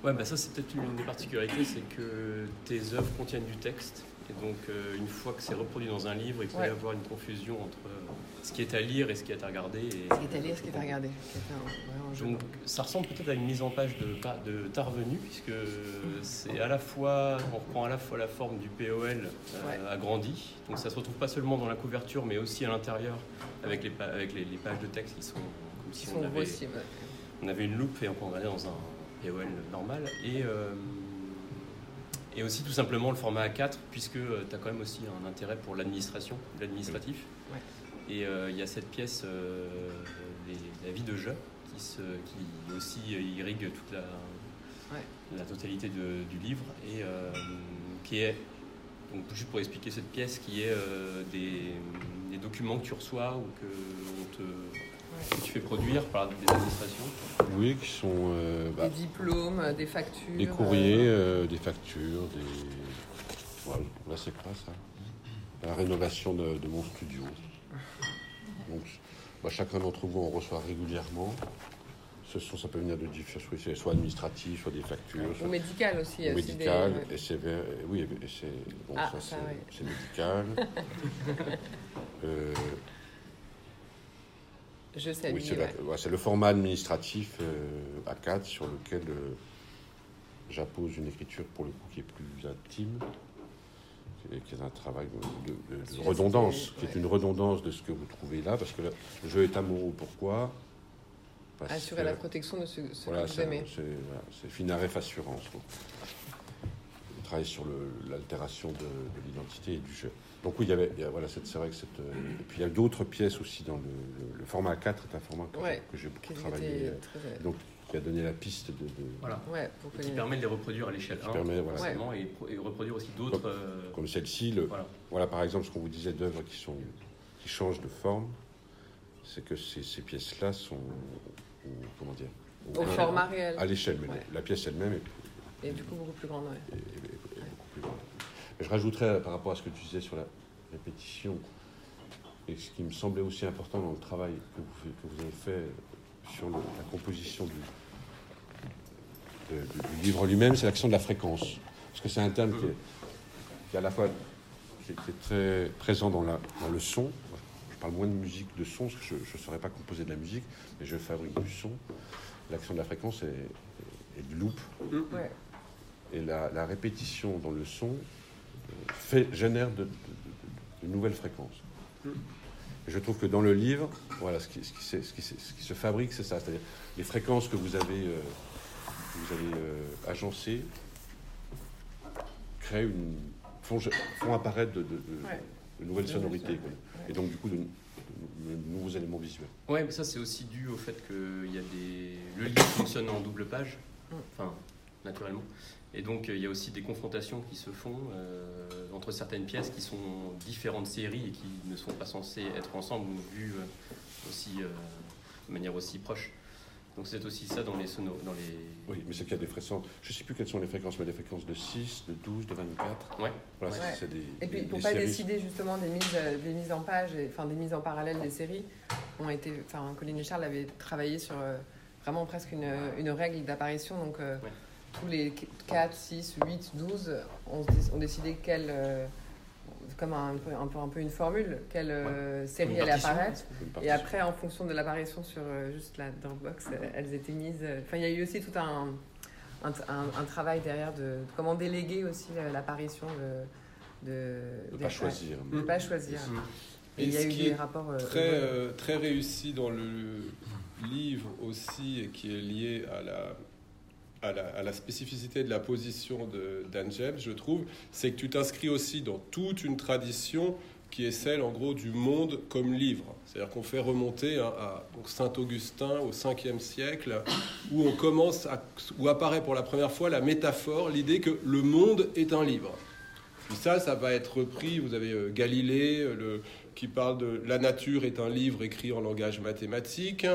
Ouais, bah ça c'est peut-être une des particularités, c'est que tes œuvres contiennent du texte et donc, euh, une fois que c'est reproduit dans un livre, il peut y avoir une confusion entre euh, ce qui est à lire et ce qui est à regarder. Et... Ce qui est à lire et ce qui est à regarder. donc, ça ressemble peut-être à une mise en page de, de Tarvenu, puisque c'est à la fois, on reprend à la fois la forme du POL euh, agrandi. Donc, ça se retrouve pas seulement dans la couverture, mais aussi à l'intérieur, avec, les, avec les, pages de texte qui sont comme si on, avait, on avait une loupe et on regardait dans un POL normal. Et. Et aussi tout simplement le format A4, puisque euh, tu as quand même aussi un intérêt pour l'administration, l'administratif. Et euh, il y a cette pièce, euh, La vie de jeu, qui, se, qui aussi irrigue toute la, la totalité du livre, et qui est, donc juste pour expliquer cette pièce, qui est des, des, documents que tu reçois ou que on te que tu fais produire par des administrations Oui, qui sont. Euh, bah, des diplômes, des factures. Des courriers, euh, des factures, des. Voilà, là, c'est quoi ça? La rénovation de, mon studio. Donc, bah, chacun d'entre vous en reçoit régulièrement. Ce sont, ça peut venir de différents, soit administratif, soit des factures. Ou médical aussi. Ou médical, et c'est oui, c'est bon, ah, ça, c'est médical. euh, je sais. Oui, c'est le format administratif euh, A4 sur lequel euh, j'appose une écriture pour le coup qui est plus intime, qui est un travail de, redondance, qui est une redondance de ce que vous trouvez là, parce que le jeu est amoureux. Pourquoi? Assurer la protection de ce, ce que vous aimez. C'est Finaref Assurance. Travaille sur l'altération de l'identité et du jeu. Donc oui, il y avait, voilà, c'est vrai que cette, euh, et puis il y a d'autres pièces aussi dans le, format 4 est un format que, j'ai beaucoup travaillé, euh, donc qui a donné la piste de, voilà, qui permet de les reproduire à l'échelle 1, permet, voilà. et, et, reproduire aussi d'autres. Comme, euh, celle-ci, voilà. par exemple ce qu'on vous disait d'œuvres qui sont qui changent de forme, c'est que ces, ces pièces-là sont, comment dire, au, format réel, à l'échelle, mais la pièce elle-même est, et du coup beaucoup plus grande, ouais. beaucoup plus grande je rajouterais euh, par rapport à ce que tu disais sur la répétition, et ce qui me semblait aussi important dans le travail que vous, avez fait sur la composition du, livre lui-même, c'est l'action de la fréquence. Parce que c'est un terme qui est, à la fois qui est, très présent dans, la, dans, le son. Je parle moins de musique, de son, parce que je ne saurais pas composer de la musique, mais je fabrique du son. L'action de la fréquence est, du loop. Et la, la, répétition dans le son fait, génère de, nouvelles fréquences. je trouve que dans le livre, voilà, ce qui, ce qui, ce qui, ce qui se fabrique, c'est ça. C'est-à-dire les fréquences que vous avez, euh, vous avez euh, agencées créent une, font, font apparaître de, nouvelles sonorités. Et donc, du coup, de, nouveaux éléments visuels. Oui, mais ça, c'est aussi dû au fait que y a des... le livre fonctionne en double page, mm. enfin, naturellement. Et donc, euh, il y a aussi des confrontations qui se font euh, entre certaines pièces qui sont différentes séries et qui ne sont pas censées être ensemble ou vues euh, aussi, de manière aussi proche. Donc c'est aussi ça dans les sonos. Dans les... Oui, mais c'est qu'il y a des fréquences. Je ne sais plus quelles sont les fréquences, mais des fréquences de 6, de 12, de 24. Ouais. Voilà, Des, et puis pour ne pas décider justement des mises, des mises en page, et, enfin des mises en parallèle des séries, ont été, enfin Colin et Charles avaient travaillé sur vraiment presque une, une règle d'apparition. Donc tous les 4, 6, 8, 12 ont, décidé quelle, euh, comme un, peu, un, peu, une formule, quelle euh, série allait apparaître. Et après, en fonction de l'apparition sur euh, juste la Dropbox, elles étaient mises. Enfin, il y a eu aussi tout un, un, travail derrière de, comment déléguer aussi l'apparition de. De ne pas choisir. De pas choisir. Et, il y a eu des rapports. très, très réussi dans le livre aussi, et qui est lié à la à la, spécificité de la position d'Anne je trouve, c'est que tu t'inscris aussi dans toute une tradition qui est celle, en gros, du monde comme livre. C'est-à-dire qu'on fait remonter à, Saint-Augustin au 5e siècle, où on commence, où apparaît pour la première fois la métaphore, l'idée que le monde est un livre. Puis ça, ça va être repris. Vous avez euh, Galilée le, qui parle de la nature est un livre écrit en langage mathématique.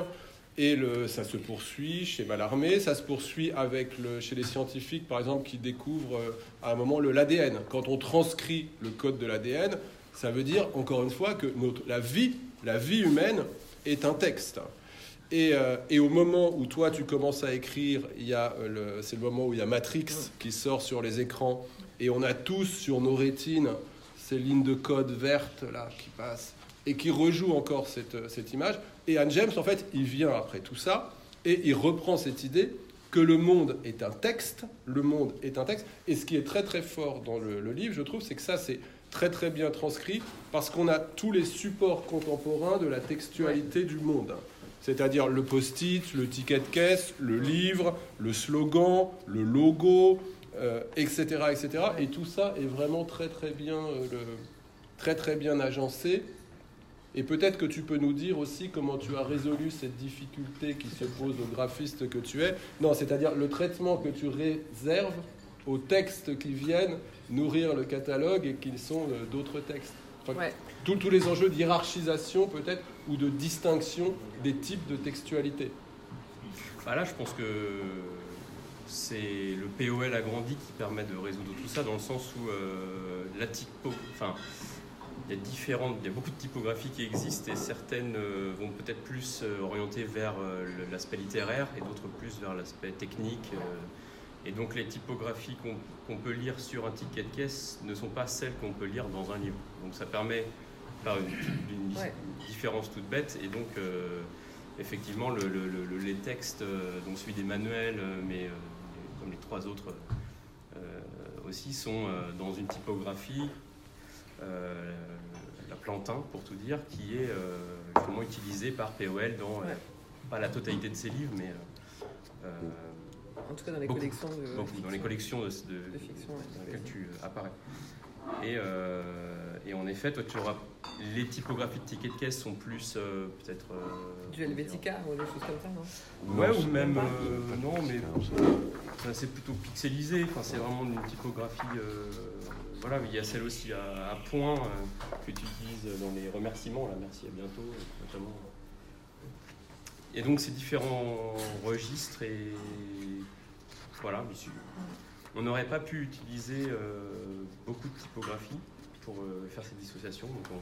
Et le, ça se poursuit chez Mallarmé, ça se poursuit avec le, chez les scientifiques, par exemple, qui découvrent euh, à un moment l'ADN. Quand on transcrit le code de l'ADN, ça veut dire, encore une fois, que notre, la, vie, la vie humaine est un texte. Et, euh, et, au moment où toi, tu commences à écrire, euh, c'est le moment où il y a Matrix qui sort sur les écrans, et on a tous sur nos rétines ces lignes de code vertes là, qui passent et qui rejoue encore cette, cette image. Et Anne James, en fait, il vient après tout ça et il reprend cette idée que le monde est un texte, le monde est un texte. Et ce qui est très très fort dans le, livre, je trouve, c'est que ça, c'est très très bien transcrit parce qu'on a tous les supports contemporains de la textualité du monde. C'est-à-dire le post-it, le ticket de caisse, le livre, le slogan, le logo, etc., euh, etc. Et tout ça est vraiment très très bien, euh, très très bien agencé. Et peut-être que tu peux nous dire aussi comment tu as résolu cette difficulté qui se pose au graphiste que tu es. Non, c'est-à-dire le traitement que tu réserves aux textes qui viennent nourrir le catalogue et qui sont euh, d'autres textes. tous, les enjeux d'hierarchisation peut-être ou de distinction des types de textualité. Bah là, je pense que c'est le POL agrandi qui permet de résoudre tout ça dans le sens où euh, la typo, enfin, il y a différentes, il y a beaucoup de typographies qui existent et certaines euh, vont peut-être plus euh, orientées vers euh, l'aspect littéraire et d'autres plus vers l'aspect technique. et donc les typographies qu'on peut lire sur un ticket de caisse ne sont pas celles qu'on peut lire dans un livre. Donc ça permet par une, différence toute bête et donc effectivement le, les textes, donc celui des manuels, mais comme les trois autres aussi, sont dans une typographie euh, la plantain, pour tout dire, qui est euh, justement utilisée par POL dans euh, pas la totalité de ses livres, mais en tout cas dans les collections de, dans les collections de, fiction dans lesquelles tu apparais. Et, et, en effet, toi, tu auras les typographies de tickets de caisse sont plus peut-être du Helvetica ou des choses comme ça, non? Ouais, ou même non, mais c'est plutôt pixelisé. Enfin, c'est vraiment une typographie voilà, il y a celle aussi à, point euh, que tu utilises dans les remerciements, là, merci, à bientôt, notamment. Et donc ces différents registres et voilà, on n'aurait pas pu utiliser euh, beaucoup de typographie pour euh, faire cette dissociation. Donc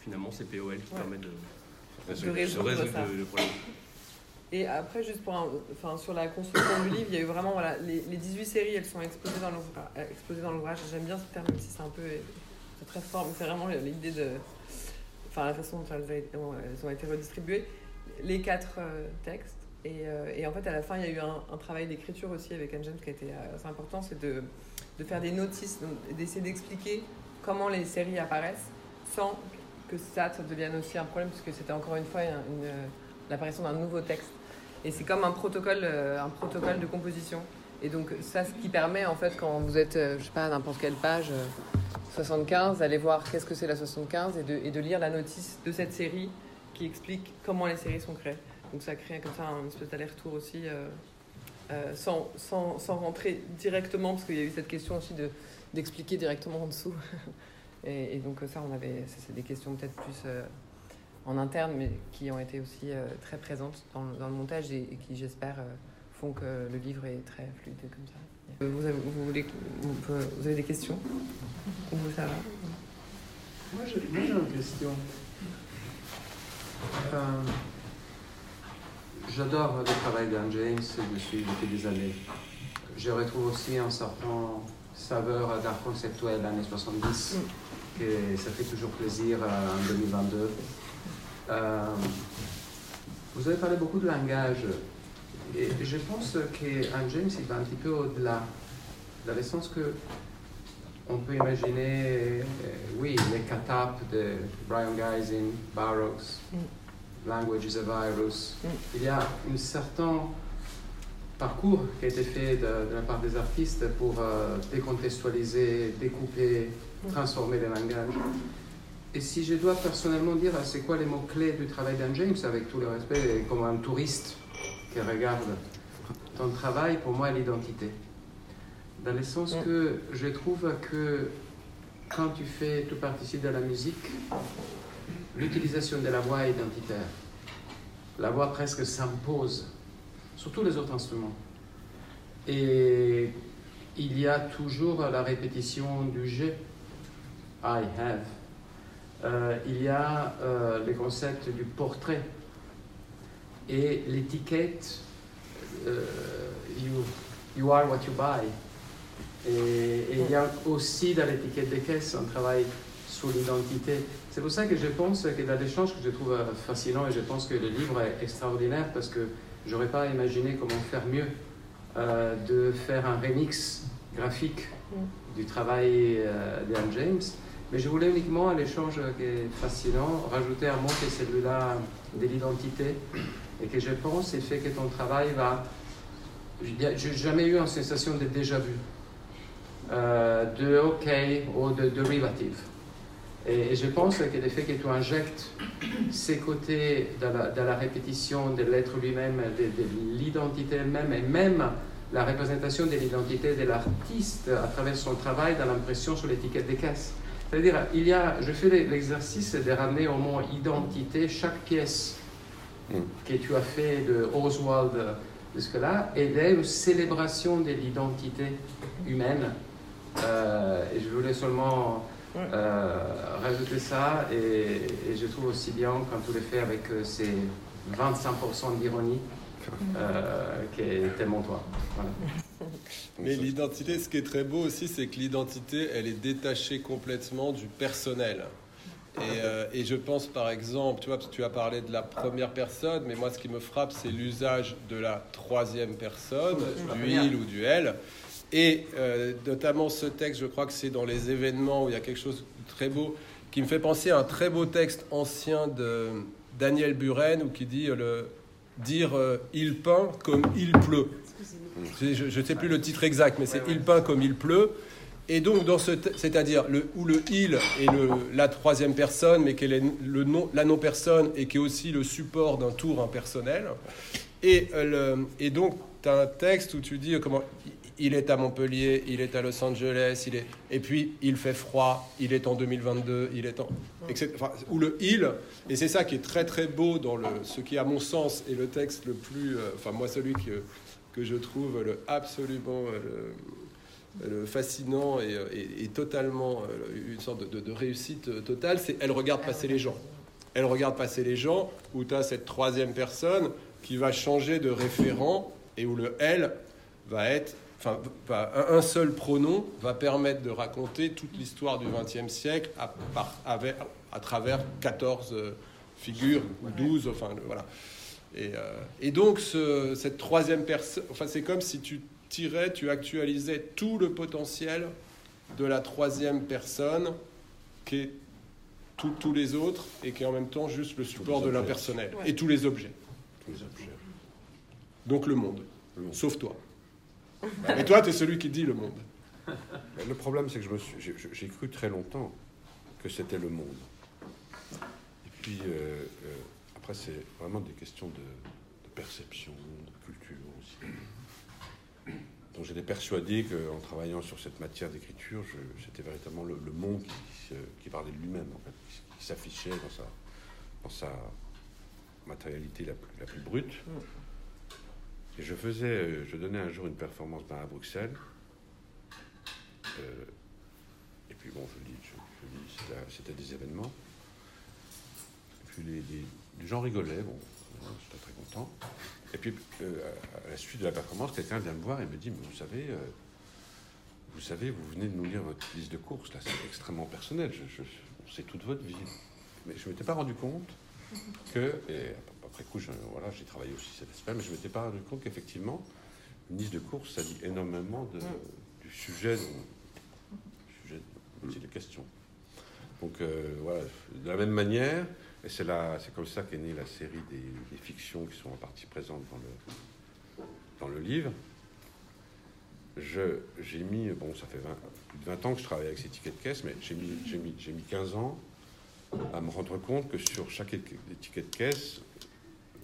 finalement, c'est POL qui permet de, résoudre, le problème. Et après, juste pour enfin, sur la construction du livre, il y a eu vraiment voilà, les, les 18 séries, elles sont exposées dans l'ouvrage. J'aime bien ce terme, même si c'est un peu c'est très fort, mais c'est vraiment l'idée de. Enfin, la façon dont elles, ont été redistribuées. Les quatre euh, textes. Et, euh, et, en fait, à la fin, il y a eu un, travail d'écriture aussi avec Anne qui a été euh, assez important c'est de, de, faire des notices, d'essayer d'expliquer comment les séries apparaissent sans que ça, ça devienne aussi un problème, puisque c'était encore une fois l'apparition d'un nouveau texte. Et c'est comme un protocole, euh, un protocole de composition. Et donc ça, ce qui permet en fait quand vous êtes, euh, je sais pas, à n'importe quelle page 75, euh, d'aller voir qu'est-ce que c'est la 75 et de, de lire la notice de cette série qui explique comment les séries sont créées. Donc ça crée comme ça un espèce d'aller-retour aussi, sans, sans, sans, rentrer directement, parce qu'il y a eu cette question aussi de, d'expliquer directement en dessous. et, et, donc ça, on avait, c'est des questions peut-être plus en interne, mais qui ont été aussi euh, très présentes dans, dans, le montage et, qui, j'espère, euh, font que le livre est très fluide comme ça. Euh, vous avez, vous, voulez, vous, avez des questions? Vous, ça va? Moi, j'ai une question. J'adore le travail d'Anne James depuis, depuis des années. Je retrouve aussi un certain saveur d'art conceptuel l'année 70, mm. que ça fait toujours plaisir en 2022. Euh, vous avez parlé beaucoup de langage. Et je pense qu'un James, il va un petit peu au-delà. Dans le sens que on peut imaginer, euh, oui, les catapes de Brian Geising, Barrocks, mm. Language is a Virus. Mm. Il y a une certaine parcours qui a été fait de, la part des artistes pour euh, décontextualiser, découper, transformer les langages. Et si je dois personnellement dire c'est quoi les mots-clés du travail d'Anne James, avec tout le respect, comme un touriste qui regarde ton travail, pour moi, l'identité. Dans le sens mm. que je trouve que quand tu fais, tu participes de la musique, l'utilisation de la voix est identitaire. La voix presque s'impose sur tous les autres instruments. Et il y a toujours la répétition du je, I have. Euh, il y a euh, le concept du portrait et l'étiquette euh, you, you are what you buy. Et, il y a aussi dans l'étiquette des caisses un travail sur l'identité. C'est pour ça que je pense a des choses que je trouve fascinants et je pense que le livre est extraordinaire parce que j'aurais pas imaginé comment faire mieux euh, de faire un remix graphique mm. du travail euh, d'Anne James. Mais je voulais uniquement à l'échange qui est fascinant rajouter un mot qui est celui-là de l'identité et que je pense et fait que ton travail va. J'ai jamais eu une sensation de déjà vu. Euh, de OK ou de dérivative. Et, je pense que le fait que tu injectes ces côtés dans la, répétition de l'être lui-même, de, l'identité elle-même, et même la représentation de l'identité de l'artiste à travers son travail dans l'impression sur l'étiquette des caisses. C'est-à-dire, il y a, je fais l'exercice de ramener au mot identité chaque pièce mm. que tu as fait de Oswald jusque-là, et une célébration de l'identité humaine euh, et je voulais seulement euh, rajouter ça. Et, je trouve aussi bien quand tu le fais avec euh, ces 25% d'ironie. qui est tellement toi. Mais l'identité, ce qui est très beau aussi, c'est que l'identité, elle est détachée complètement du personnel. Et, et, je pense par exemple, tu vois, tu as parlé de la première personne, mais moi ce qui me frappe, c'est l'usage de la troisième personne, du il ou du elle. Et euh, notamment ce texte, je crois que c'est dans les événements où il y a quelque chose de très beau, qui me fait penser à un très beau texte ancien de Daniel Buren, où qui dit le, dire euh, il peint comme il pleut. Je ne sais plus le titre exact, mais c'est il peint comme il pleut. Et donc, dans ce, c'est-à-dire le, où le il est le, la troisième personne, mais qu'elle est le nom, la non-personne et qui est aussi le support d'un tour impersonnel. Et, euh, le, et donc, tu as un texte où tu dis comment il est à Montpellier, il est à Los Angeles, il est et puis il fait froid, il est en 2022, il est en ou le il et c'est ça qui est très très beau dans le ce qui à mon sens est le texte le plus euh, enfin moi celui que que je trouve le absolument euh, fascinant et, et, totalement euh, une sorte de réussite totale, c'est elle regarde passer les gens. Elle regarde passer les gens où tu as cette troisième personne qui va changer de référent et où le elle va être enfin, un seul pronom va permettre de raconter toute l'histoire du XXe siècle à, à, travers 14 euh, figures ou 12, enfin voilà. Et, euh, et donc cette troisième personne, enfin c'est comme si tu tirais, tu actualisais tout le potentiel de la troisième personne qui est tous les autres et qui est en même temps juste le support de l'impersonnel et tous les objets. Tous les objets. Donc le monde. le monde. sauf toi. Et toi, tu es celui qui dit le monde. Le problème, c'est que je me suis, j'ai, cru très longtemps que c'était le monde. Et puis, euh, euh, après, c'est vraiment des questions de, perception, de culture aussi. Donc j'étais persuadé qu'en travaillant sur cette matière d'écriture, c'était véritablement le, monde qui, parlait de lui-même, en fait, qui, s'affichait dans sa, dans sa matérialité la plus, la plus brute. Je faisais, euh, je donnais un jour une performance à Bruxelles. Euh, et puis bon, je dis, je, c'était des événements. Les, gens rigolaient, bon, j'étais très content. Et puis euh, à la suite de la performance, quelqu'un vient me voir et me dit, mais vous savez, vous savez, vous venez de nous lire votre liste de courses, là, c'est extrêmement personnel, je, c'est toute votre vie. Mais je ne m'étais pas rendu compte que, après coup, voilà, j'ai travaillé aussi cet aspect, mais je ne m'étais pas rendu compte qu'effectivement, une liste de courses, ça dit énormément de, du sujet dont, sujet dont il est question. Donc euh, voilà, de la même manière, et c'est, c'est comme ça qu'est née la série des, fictions qui sont en partie présentes dans le, dans le livre, j'ai mis, bon, ça fait 20, plus de 20 ans que je travaille avec ces tickets de caisse, mais j'ai mis, mis, mis 15 ans à me rendre compte que sur chaque étiquette de caisse,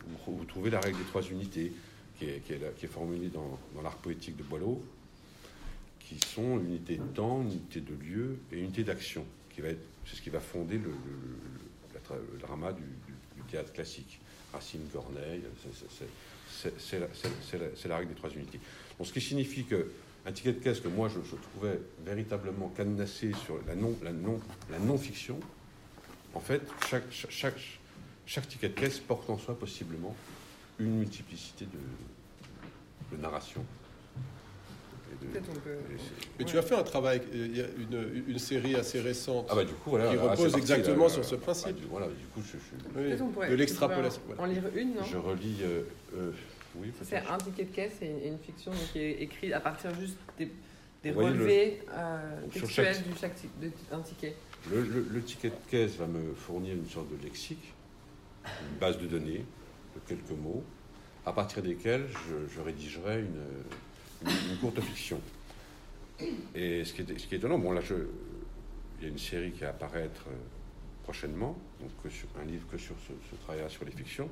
vous, trouvez la règle des trois unités, qui est, formulée dans, l'art poétique de Boileau, qui sont l'unité de temps, unité de lieu et unité d'action. C'est ce qui va fonder le, drama du, théâtre classique. Racine, Corneille, c'est la, règle des trois unités. Donc, ce qui signifie que un ticket de caisse que moi je, trouvais véritablement cadenassé sur la non, la non, la non-fiction, en fait, chaque, chaque, ticket de caisse porte en soi possiblement une multiplicité de, de narration. Mais tu as fait un travail, il y a une, une série assez récente ah bah, du coup, voilà, qui repose exactement sur ce principe. Ah, voilà, du coup, je, je... de l'extrapolation. En lire une, non Je relis. Euh, euh, oui, c'est un ticket de caisse et une fiction qui est écrite à partir juste des, des relevés euh, textuels d'un ticket. Le, le, ticket de caisse va me fournir une sorte de lexique, une base de données, de quelques mots, à partir desquels je, je rédigerai une une, courte fiction. Et ce qui est, ce qui est étonnant, bon là, je, il y a une série qui va apparaître euh, prochainement, donc un livre que sur ce, travail sur les fictions.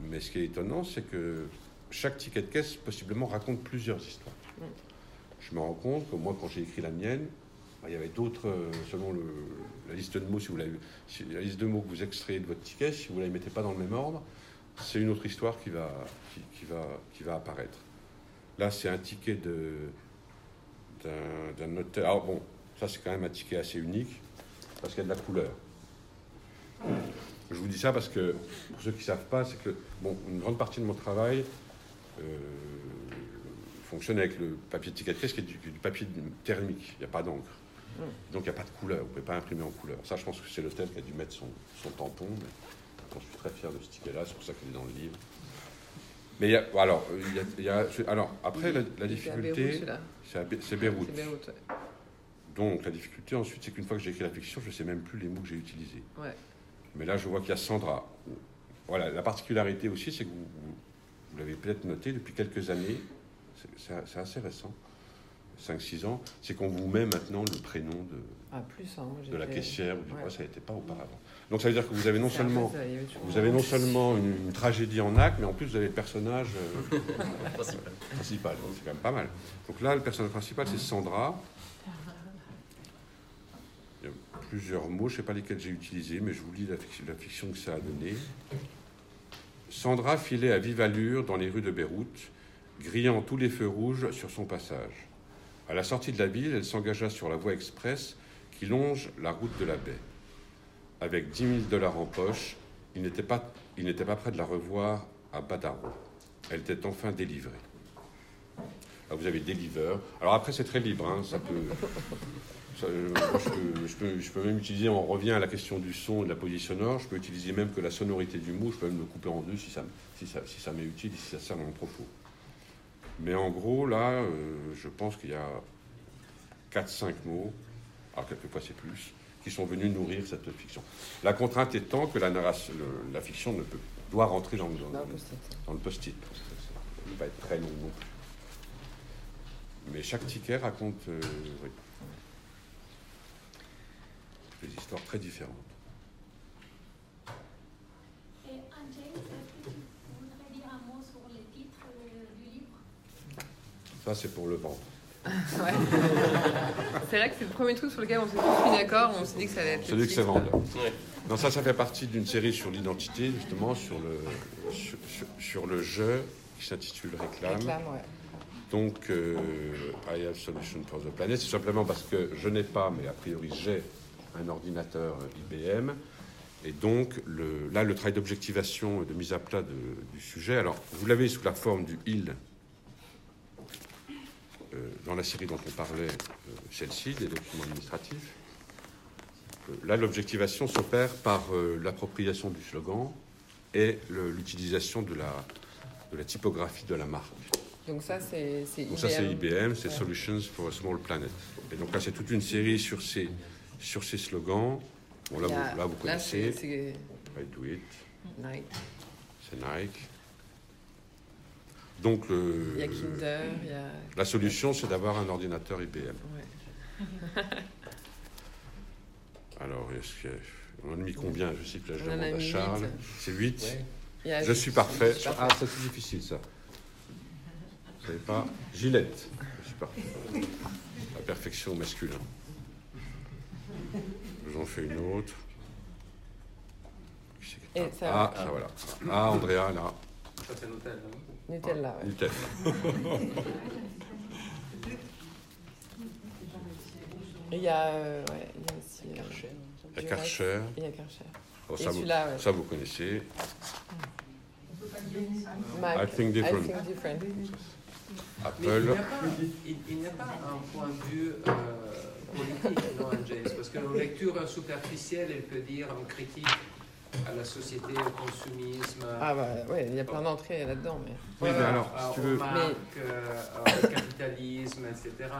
Mais ce qui est étonnant, c'est que chaque ticket de caisse possiblement raconte plusieurs histoires. Je me rends compte que moi, quand j'ai écrit la mienne, il y avait d'autres, euh, selon la liste de mots, si vous l'avez, la liste de mots que vous extrayez de votre ticket, si vous ne la mettez pas dans le même ordre, c'est une autre histoire qui va, apparaître. Là, c'est un ticket d'un notaire. Alors bon, ça c'est quand même un ticket assez unique parce qu'il y a de la couleur. Je vous dis ça parce que, pour ceux qui ne savent pas, c'est que bon, une grande partie de mon travail euh, fonctionne avec le papier de ticket qui est du, papier thermique. Il n'y a pas d'encre. Donc il n'y a pas de couleur. Vous ne pouvez pas imprimer en couleur. Ça, je pense que c'est l'hôtel qui a dû mettre son, son tampon. Mais je suis très fier de ce ticket-là. C'est pour ça qu'il est dans le livre. Mais y a, alors, y a, alors, après, la, difficulté, c'est Beyrouth. Donc, la difficulté ensuite, c'est qu'une fois que j'ai écrit la fiction, je ne sais même plus les mots que j'ai utilisés. Mais là, je vois qu'il y a Sandra. Voilà, la particularité aussi, c'est que vous, vous l'avez peut-être noté depuis quelques années, c'est assez récent, 5-6 ans, c'est qu'on vous met maintenant le prénom de, ah, plus, hein, de la caissière ou du quoi, ça n'était pas auparavant. Donc ça veut dire que vous avez non seulement, vous avez non seulement une, tragédie en acte, mais en plus vous avez le personnage euh, principal. C'est quand même pas mal. Donc là, le personnage principal, c'est Sandra. Il y a plusieurs mots, je ne sais pas lesquels j'ai utilisés, mais je vous lis la fiction, la fiction que ça a donné. Sandra filait à vive allure dans les rues de Beyrouth, grillant tous les feux rouges sur son passage. À la sortie de la ville, elle s'engagea sur la voie express qui longe la route de la baie. Avec 10 000 dollars en poche, il n'était pas, pas prêt de la revoir à Badaro. Elle était enfin délivrée. Ah, vous avez Deliver. Alors après, c'est très libre. Hein, ça peut, je, peux, je, peux, même utiliser, on revient à la question du son et de la position je peux utiliser même que la sonorité du mot, je peux même le couper en deux si ça, si ça, si ça m'est utile et si ça sert dans mon propos. Mais en gros, là, euh, je pense qu'il y a 4-5 mots, alors quelquefois c'est plus, qui sont venus nourrir cette fiction. La contrainte étant que la, narration, la fiction ne peut, doit rentrer dans, dans, dans le post-it. Ça ne va être très long non plus. Mais chaque ticket raconte euh, des histoires très différentes. Ça, c'est pour le vendre. c'est là que c'est le premier truc sur lequel on s'est tous mis d'accord. On s'est dit que ça allait être. Celui que c'est vendre. Non, ça, ça fait partie d'une série sur l'identité, justement, sur le, sur, le jeu qui s'intitule Réclame. Réclame ouais. Donc, euh, I have solution for the planet. C'est simplement parce que je n'ai pas, mais a priori j'ai un ordinateur IBM. Et donc, le, là, le travail d'objectivation et de mise à plat du sujet, alors, vous l'avez sous la forme du il dans la série dont on parlait, euh, celle-ci, des documents administratifs. Euh, là, l'objectivation s'opère par l'appropriation du slogan et l'utilisation de la, de la typographie de la marque. Donc ça, c'est IBM. Donc ça, c'est IBM, c'est Solutions for a Small Planet. Et donc là, c'est toute une série sur ces, sur ces slogans. Bon, là, vous, là, vous connaissez. I do it. Nike. C'est Nike. Donc, il y a Kinder, il y a... La solution, c'est d'avoir un ordinateur IBM. Ouais. Alors, est-ce que... On a mis combien Je sais que là, je On demande à Charles. C'est 8 Il y a- Je suis parfait. Je suis Ah, ça c'est difficile ça. Vous savez pas Gillette. Je suis parfait. La perfection masculin. J'en fais une autre. Et ça- Ah, ça voilà. Ah, Andrea, là. Nutella, ouais. Et il y a, euh, ouais, il y a aussi... euh. Karcher. Il y a Karcher. Oh, Et ça, vous, ouais. ça, vous connaissez. Mac, I think different. I think different. Mais il Apple. n'y a il, il a pas un point de vue euh, politique dans un James, parce que une lecture superficielle, elle peut dire en critique à la société, au consumisme, Ah bah ouais, il y a plein d'entrées là-dedans, mais... Oui, mais alors, si euh, tu veux- marques, euh, au capitalisme, etc.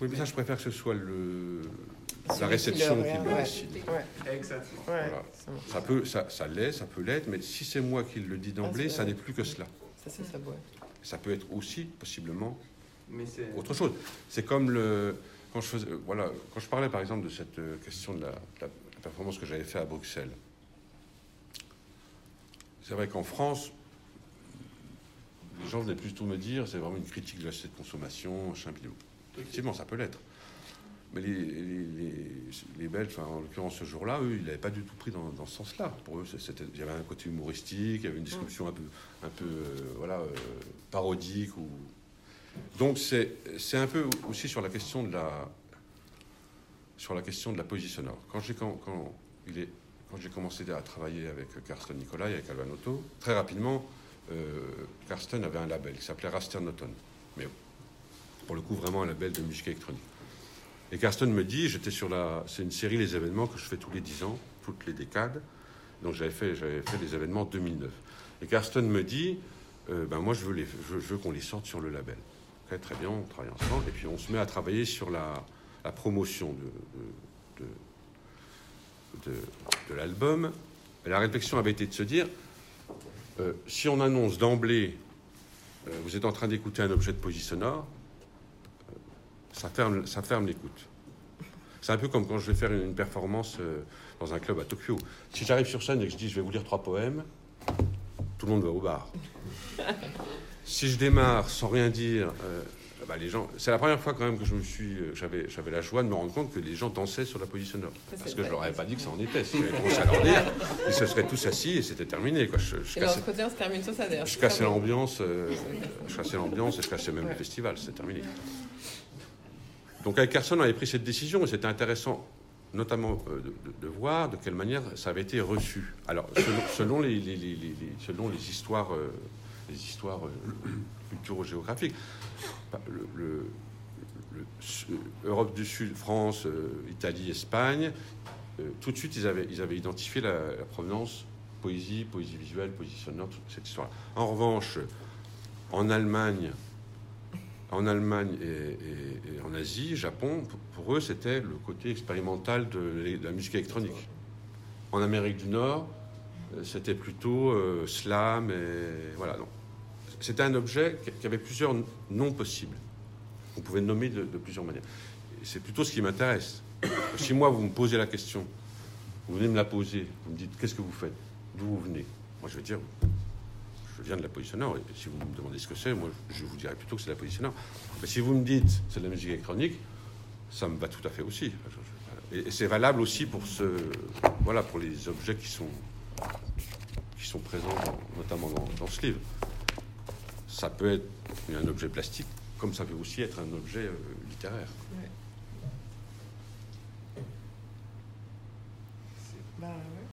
Oui, mais ça, je préfère que ce soit le, la réception qui le décide. Ouais, Exactement. Voilà. ça marche. Ça peut, ça, ça l'est, ça peut l'être, mais si c'est moi qui le dis d'emblée, Ah, c'est ça n'est plus que cela. Ça, c'est ça, ouais. Ça peut être aussi, possiblement, Mais autre chose. C'est comme le, quand je faisais, voilà, quand je parlais par exemple de cette euh, question de la, de la- la performance que j'avais fait à Bruxelles. C'est vrai qu'en France, les gens venaient plutôt me dire, c'est vraiment une critique de la société de consommation, machin. Effectivement, ça peut l'être. Mais les, Belges, en l'occurrence ce jour-là, eux, ils n'avaient pas du tout pris dans, ce sens-là. Pour eux, c'était, il y avait un côté humoristique, il y avait une description un peu, un peu euh, voilà, euh, parodique. Ou... Donc c'est, c'est un peu aussi sur la question de la, sur la question de la. Quand j'ai, quand, quand il est, quand j'ai commencé à travailler avec Karsten Nicolai, avec Alban Otto, très rapidement, euh, Karsten avait un label qui s'appelait Rasternoton. Mais pour le coup, vraiment un label de musique électronique. Et Karsten me dit, j'étais sur la, c'est une série les événements que je fais tous les 10 ans, toutes les décades. Donc j'avais fait, j'avais fait les événements 2009. Et Karsten me dit, euh, ben moi je veux, qu'on les sorte sur le label. Ok, très bien, on travaille ensemble. Et puis on se met à travailler sur la, promotion de, de, l'album. La réflexion avait été de se dire, euh, si on annonce d'emblée, euh, vous êtes en train d'écouter un objet de poésie sonore, euh, ça ferme, ça ferme l'écoute. C'est un peu comme quand je vais faire une, performance dans un club à Tokyo. Si j'arrive sur scène et que je dis je vais vous lire trois poèmes, tout le monde va au bar. si je démarre sans rien dire, bah, les gens. C'est la première fois quand même que je me suis, euh, j'avais, j'avais la joie de me rendre compte que les gens dansaient sur la c'est Parce que je leur avais pas dit que ça en était. Si j'avais commencé à leur dire, ils se seraient tous assis et c'était terminé. Quoi. Je, je Et cassais, se termine sur ça, d'ailleurs. je cassais l'ambiance, euh, je cassais l'ambiance et je cassais même le festival. C'était terminé. Donc avec Carson, on avait pris cette décision et c'était intéressant, notamment euh, de, voir de quelle manière ça avait été reçu. Alors selon, selon les, les- les- les- les- selon les histoires, euh, les histoires euh, culturo-géographiques, bah, le, le- Europe du Sud, France, euh, Italie, Espagne, euh, tout de suite ils avaient, identifié la, provenance poésie, poésie visuelle, poésie sonore, toute cette histoire. En revanche, en Allemagne, en Allemagne et, en Asie, Japon, pour, eux, c'était le côté expérimental de, la musique électronique. En Amérique du Nord, euh, c'était plutôt euh, slam et voilà. non. C'était un objet qui- avait plusieurs noms possibles. On pouvait le nommer de, plusieurs manières. C'est plutôt ce qui m'intéresse. Si moi, vous me posez la question, vous venez me la poser, vous me dites qu'est-ce que vous faites, d'où vous venez, moi je vais dire je viens de la. Et si vous me demandez ce que c'est, moi, je vous dirais plutôt que c'est la sonore. Mais si vous me dites c'est de la musique électronique, ça me va tout à fait aussi. Et c'est valable aussi pour ce, voilà, pour les objets qui sont, qui sont présents, dans- notamment dans, dans ce livre. Ça peut être un objet plastique, comme ça peut aussi être un objet euh, littéraire. Ouais. Bah.